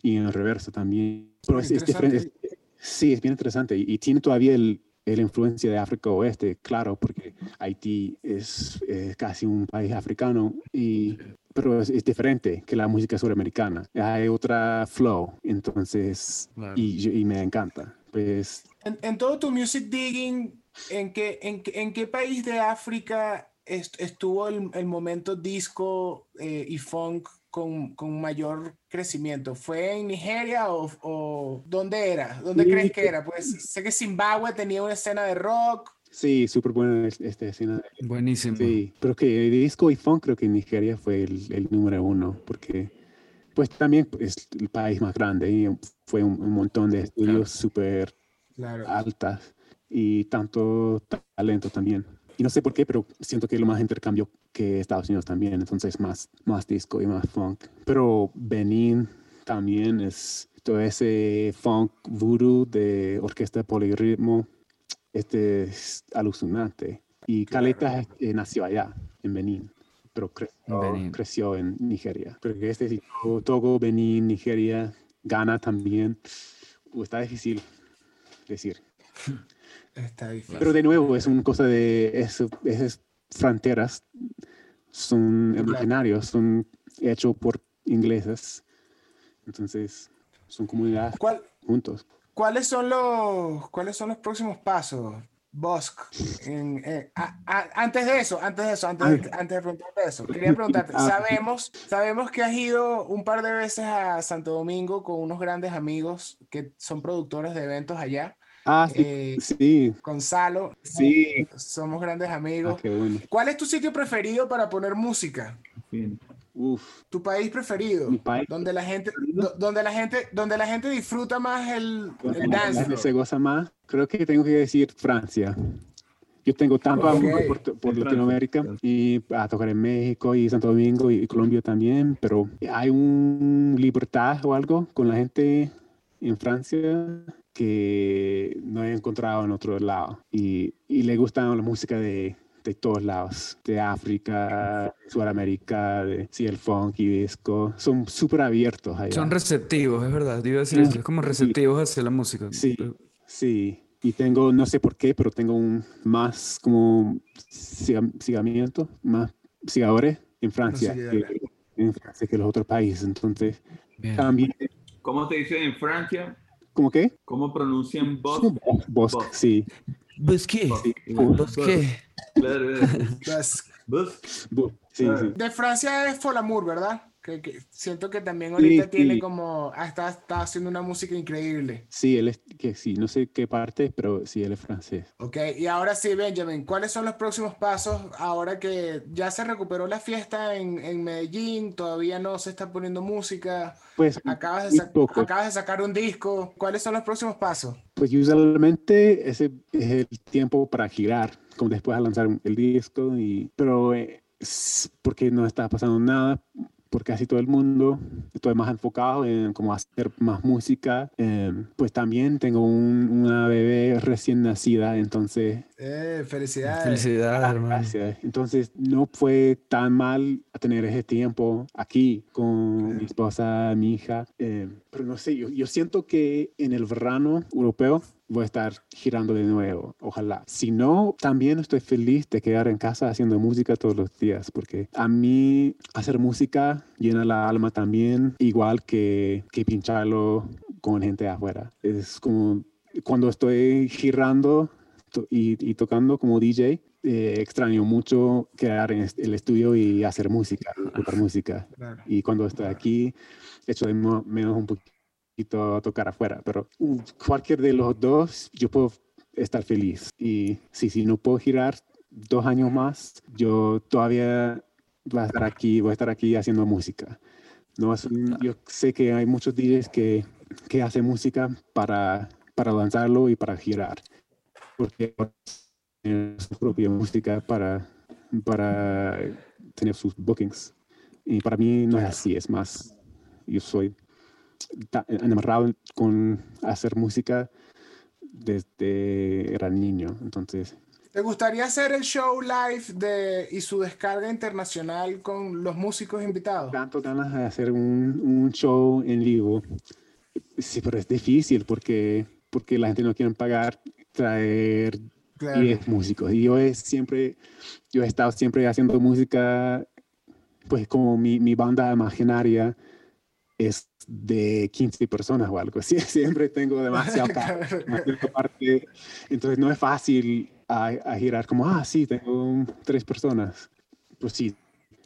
Speaker 3: y, y en el reverso también. Pero es, diferente. sí, es bien interesante y, tiene todavía el, la influencia de África Oeste, claro, porque Haití es, casi un país africano, y, pero es, diferente que la música suramericana. Hay otra flow, entonces, y, y, me encanta. Pues,
Speaker 2: en, en, todo tu music digging, ¿en qué, en, en qué país de África estuvo el, el momento disco eh, y funk con, con, mayor crecimiento? ¿Fue en Nigeria o, o dónde era? ¿Dónde crees que era? Pues sé que Zimbabue tenía una escena de rock.
Speaker 3: Sí, súper buena esta escena.
Speaker 5: Buenísimo.
Speaker 3: Sí, pero que disco y funk creo que Nigeria fue el, el número uno, porque pues también es el país más grande y fue un, montón de estudios súper altas y tanto talento también y no sé por qué, pero siento que lo más intercambio que Estados Unidos también, entonces más, más disco y más funk. Pero Benin también es todo ese funk voodoo de orquesta polirritmo, este es alucinante. Y Caleta eh, nació allá, en Benin, pero creció en Nigeria. Porque este es Togo, Benin, Nigeria, Ghana también. Está difícil decir. (laughs) Pero de nuevo, es una cosa de esas fronteras, son imaginarios, son hechos por ingleses. Entonces, son comunidades juntos.
Speaker 2: ¿Cuáles son los, cuáles son los próximos pasos, Bosk? antes de eso, antes de eso, antes, antes de preguntarte eso, quería preguntarte, (laughs) ah, sabemos, sabemos que has ido un par de veces a Santo Domingo con unos grandes amigos que son productores de eventos allá.
Speaker 3: Ah, sí. Eh, sí.
Speaker 2: Gonzalo.
Speaker 3: Sí.
Speaker 2: Somos grandes amigos. Ah, ¿Cuál es tu sitio preferido para poner música?
Speaker 3: Uf.
Speaker 2: Tu país preferido.
Speaker 3: Mi país.
Speaker 2: Donde la gente, donde la gente, donde la gente disfruta más el, el dance.
Speaker 3: Se goza más. Creo que tengo que decir Francia. Yo tengo tanto amor por, Latinoamérica y a tocar en México y Santo Domingo y Colombia también, pero hay un libertad o algo con la gente en Francia que no he encontrado en otro lado. Y, y le gusta la música de, de todos lados, de África, Sudamérica, de sí, el funk y disco. Son súper abiertos allá.
Speaker 5: Son receptivos, es verdad. Digo decir, es como receptivos hacia la música.
Speaker 3: Sí, sí. Y tengo, no sé por qué, pero tengo un más como sigamiento, más sigadores en Francia, que, en Francia que los otros países. Entonces, también...
Speaker 4: ¿Cómo te dicen en Francia?
Speaker 3: ¿Cómo qué?
Speaker 4: ¿Cómo pronuncian Bosque?
Speaker 3: Bosque, sí.
Speaker 5: Bosque. Bosque.
Speaker 4: Claro,
Speaker 2: Bosque. Sí, sí. De Francia es Folamour, ¿verdad? Que, siento que también ahorita tiene como, ah, está, está, haciendo una música increíble.
Speaker 3: Sí, él es, que sí, no sé qué parte, pero sí, él es francés.
Speaker 2: Ok, y ahora sí, Benjamin, ¿cuáles son los próximos pasos ahora que ya se recuperó la fiesta en, en Medellín, todavía no se está poniendo música?
Speaker 3: Pues
Speaker 2: acabas de, acabas de sacar un disco, ¿cuáles son los próximos pasos?
Speaker 3: Pues usualmente ese es el tiempo para girar, como después de lanzar el disco, y, pero... Eh, porque no está pasando nada, por casi todo el mundo. Estoy más enfocado en cómo hacer más música. Eh, pues también tengo una bebé recién nacida, entonces...
Speaker 2: Eh, felicidades.
Speaker 5: Felicidades, hermano.
Speaker 3: Gracias. Entonces no fue tan mal tener ese tiempo aquí con mi esposa, mi hija. Eh, pero no sé, yo, yo siento que en el verano europeo voy a estar girando de nuevo, ojalá. Si no, también estoy feliz de quedar en casa haciendo música todos los días, porque a mí hacer música llena la alma también, igual que, que pincharlo con gente afuera. Es como cuando estoy girando y, tocando como DJ, eh, extraño mucho quedar en el estudio y hacer música, tocar música. Y cuando estoy aquí, echo de menos un poquito a tocar afuera, pero cualquier de los dos yo puedo estar feliz. Y sí, si no puedo girar dos años más, yo todavía voy a estar aquí, voy a estar aquí haciendo música. No yo sé que hay muchos DJs que, que hacen música para, para lanzarlo y para girar, porque tienen su propia música para, para tener sus bookings. Y para mí no es así, es más, yo soy enamorado con hacer música desde era niño. Entonces.
Speaker 2: ¿Te gustaría hacer el show live de, y su descarga internacional con los músicos invitados?
Speaker 3: Tanto ganas de hacer un, un show en vivo. Sí, pero es difícil porque, porque la gente no quiere pagar traer 10 músicos. Y yo he siempre, yo he estado siempre haciendo música, pues como mi, mi banda imaginaria es de 15 personas o algo. así. (laughs) siempre tengo demasiado (laughs) parte. Entonces no es fácil a, girar como, ah, sí, tengo tres personas. Pues sí,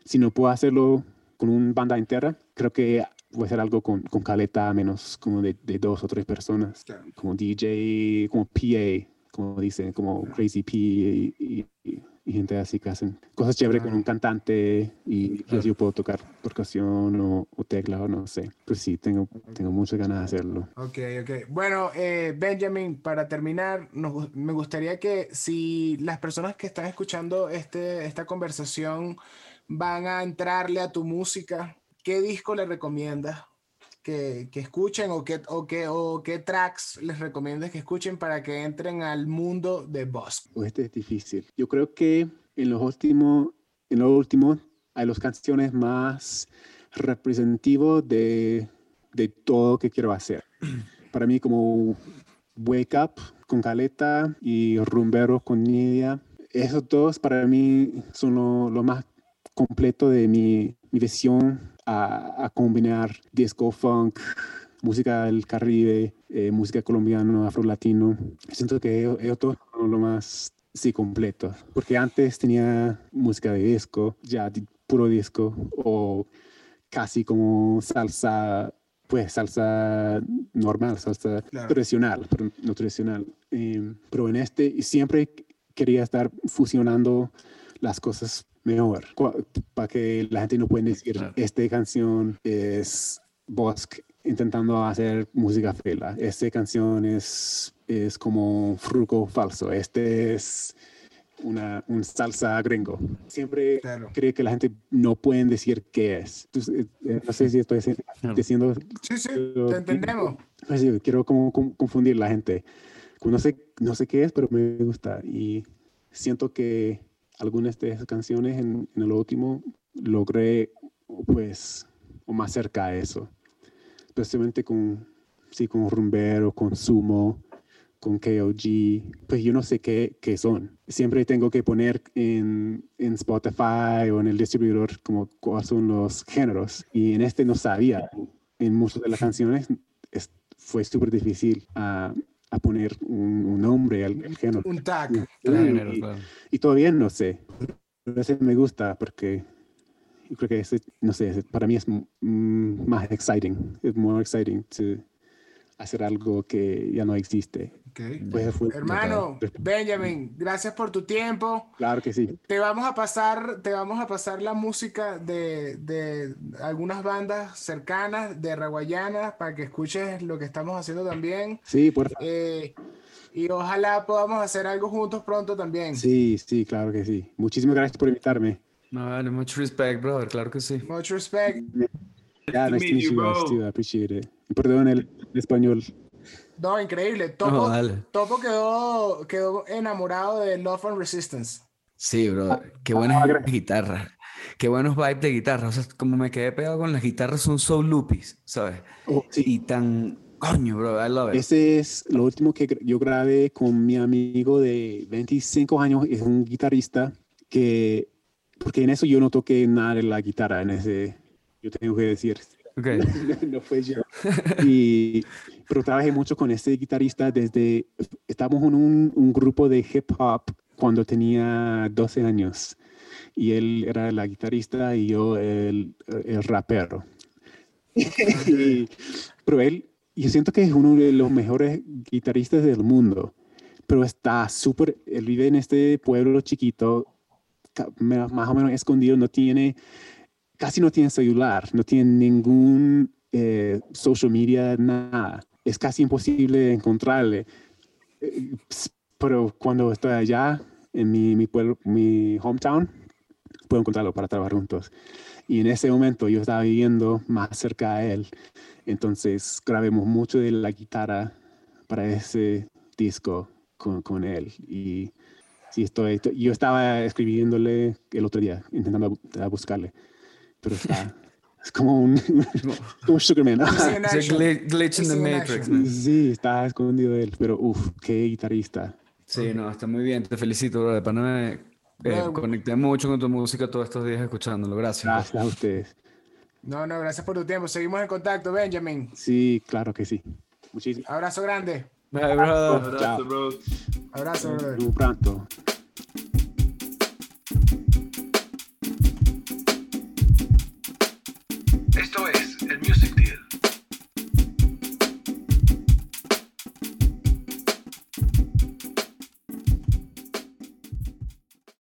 Speaker 3: si no puedo hacerlo con una banda entera, creo que voy a hacer algo con, con caleta menos como de, de, dos o tres personas, como DJ, como PA, como dicen, como Crazy P y, y gente así que hacen cosas chéveres con un cantante y yo puedo tocar percusión o, tecla o no sé. Pues sí, tengo, tengo muchas ganas de hacerlo.
Speaker 2: Ok, ok. Bueno, eh, Benjamin, para terminar, me gustaría que si las personas que están escuchando este, esta conversación van a entrarle a tu música, ¿qué disco le recomiendas? Que, que, escuchen o qué, o, qué, o qué tracks les recomiendas que escuchen para que entren al mundo de Bosk?
Speaker 3: Pues este es difícil. Yo creo que en los últimos, en lo último hay las canciones más representativas de, de todo que quiero hacer. (clears throat) Para mí como Wake Up con Caleta y Rumbero con Nidia, esos dos para mí son lo, lo más completo de mi, mi visión a, combinar disco, funk, música del Caribe, eh, música colombiana, afro-latino. Siento que todos son lo más sí, completo, porque antes tenía música de disco, ya puro disco, o casi como salsa, pues salsa normal, salsa tradicional, pero no tradicional. Em, pero en este siempre quería estar fusionando las cosas mejor, para que la gente no pueda decir, esta canción es Bosk intentando hacer música fela, esta canción es, es como fruco falso, este es una, un salsa gringo. Siempre creo que la gente no puede decir qué es. Eh, eh, no sé si estoy diciendo...
Speaker 2: Sí, sí, te entendemos.
Speaker 3: Quiero como, confundir la gente. No sé, no sé qué es, pero me gusta y siento que algunas de esas canciones en, el último logré pues o más cerca a eso. Especialmente con sí con Rumbero con Sumo con KOG pues yo no sé qué, qué son. Siempre tengo que poner en, en, Spotify o en el distribuidor como cuáles son los géneros. Y en este no sabía. En muchas de las (laughs) canciones fue súper difícil a a poner un, nombre al, género.
Speaker 2: Un tag.
Speaker 3: Y, todavía no sé. A veces me gusta porque creo que no sé, para mí es más exciting. Es more exciting to hacer algo que ya no existe.
Speaker 2: Pues Hermano, Benjamin, gracias por tu tiempo.
Speaker 3: Claro que sí.
Speaker 2: Te vamos a pasar, te vamos a pasar la música de, de algunas bandas cercanas de Raguayana para que escuches lo que estamos haciendo también.
Speaker 3: Sí, por favor.
Speaker 2: Eh, y ojalá podamos hacer algo juntos pronto también.
Speaker 3: Sí, sí, claro que sí. Muchísimas gracias por invitarme.
Speaker 5: No, vale, much respect, brother, claro que sí.
Speaker 2: Much respect.
Speaker 3: Yeah, nice to
Speaker 4: meet you, bro.
Speaker 3: too. I appreciate it. Perdón el español.
Speaker 2: No, increíble.
Speaker 5: No,
Speaker 2: Topo,
Speaker 5: dale.
Speaker 2: Topo quedó, quedó enamorado de Love and Resistance.
Speaker 5: Sí, brother. Qué buenas guitarras. Qué buenos vibes de guitarra. O sea, como me quedé pegado con las guitarras, son so loopies, ¿sabes?
Speaker 3: Oh, sí.
Speaker 5: Y tan. Coño, bro, I love it.
Speaker 3: Ese es lo último que yo grabé con mi amigo de 25 años, es un guitarrista que, porque en eso yo no toqué nada de la guitarra, en ese, yo tengo que decir,
Speaker 5: Ok. (laughs)
Speaker 3: no fue yo. (laughs) Y, pero trabajé mucho con este guitarrista desde, estábamos en un, un grupo de hip hop cuando tenía 12 años y él era la guitarrista y yo el, el rapero. (laughs) Y- pero él, yo siento que es uno de los mejores guitarristas del mundo, pero está súper, él vive en este pueblo chiquito, más o menos escondido, no tiene, casi no tiene celular, no tiene ningún eh, social media, nada. Es casi imposible encontrarle. Eh, Pero cuando estoy allá, en mi, mi pueblo, mi hometown, puedo encontrarlo para trabajar juntos. Y en ese momento yo estaba viviendo más cerca a él. Entonces grabemos mucho de la guitarra para ese disco con, con él. Y sí, estoy, yo estaba escribiéndole el otro día, intentando buscarle. Pero está, (laughs) es como un, como (laughs) Sugarman. (laughs)
Speaker 2: Action.
Speaker 5: gli- glitch in the Matrix, man.
Speaker 3: Sí, está escondido él, pero uff, qué guitarrista.
Speaker 5: Sí, no, está muy bien. Te felicito, bro. De pana me eh,
Speaker 2: Bro.
Speaker 5: conecté mucho con tu música todos estos días escuchándolo. Gracias. bro.
Speaker 3: Gracias a ustedes.
Speaker 2: No, no, gracias por tu tiempo. Seguimos en contacto, Benjamin.
Speaker 3: Sí, claro que sí. Muchísimas
Speaker 2: Abrazo grande.
Speaker 5: Bye, brother.
Speaker 4: Abrazo,
Speaker 3: Chao.
Speaker 4: bro.
Speaker 2: Abrazo, brother.
Speaker 3: Muy pronto.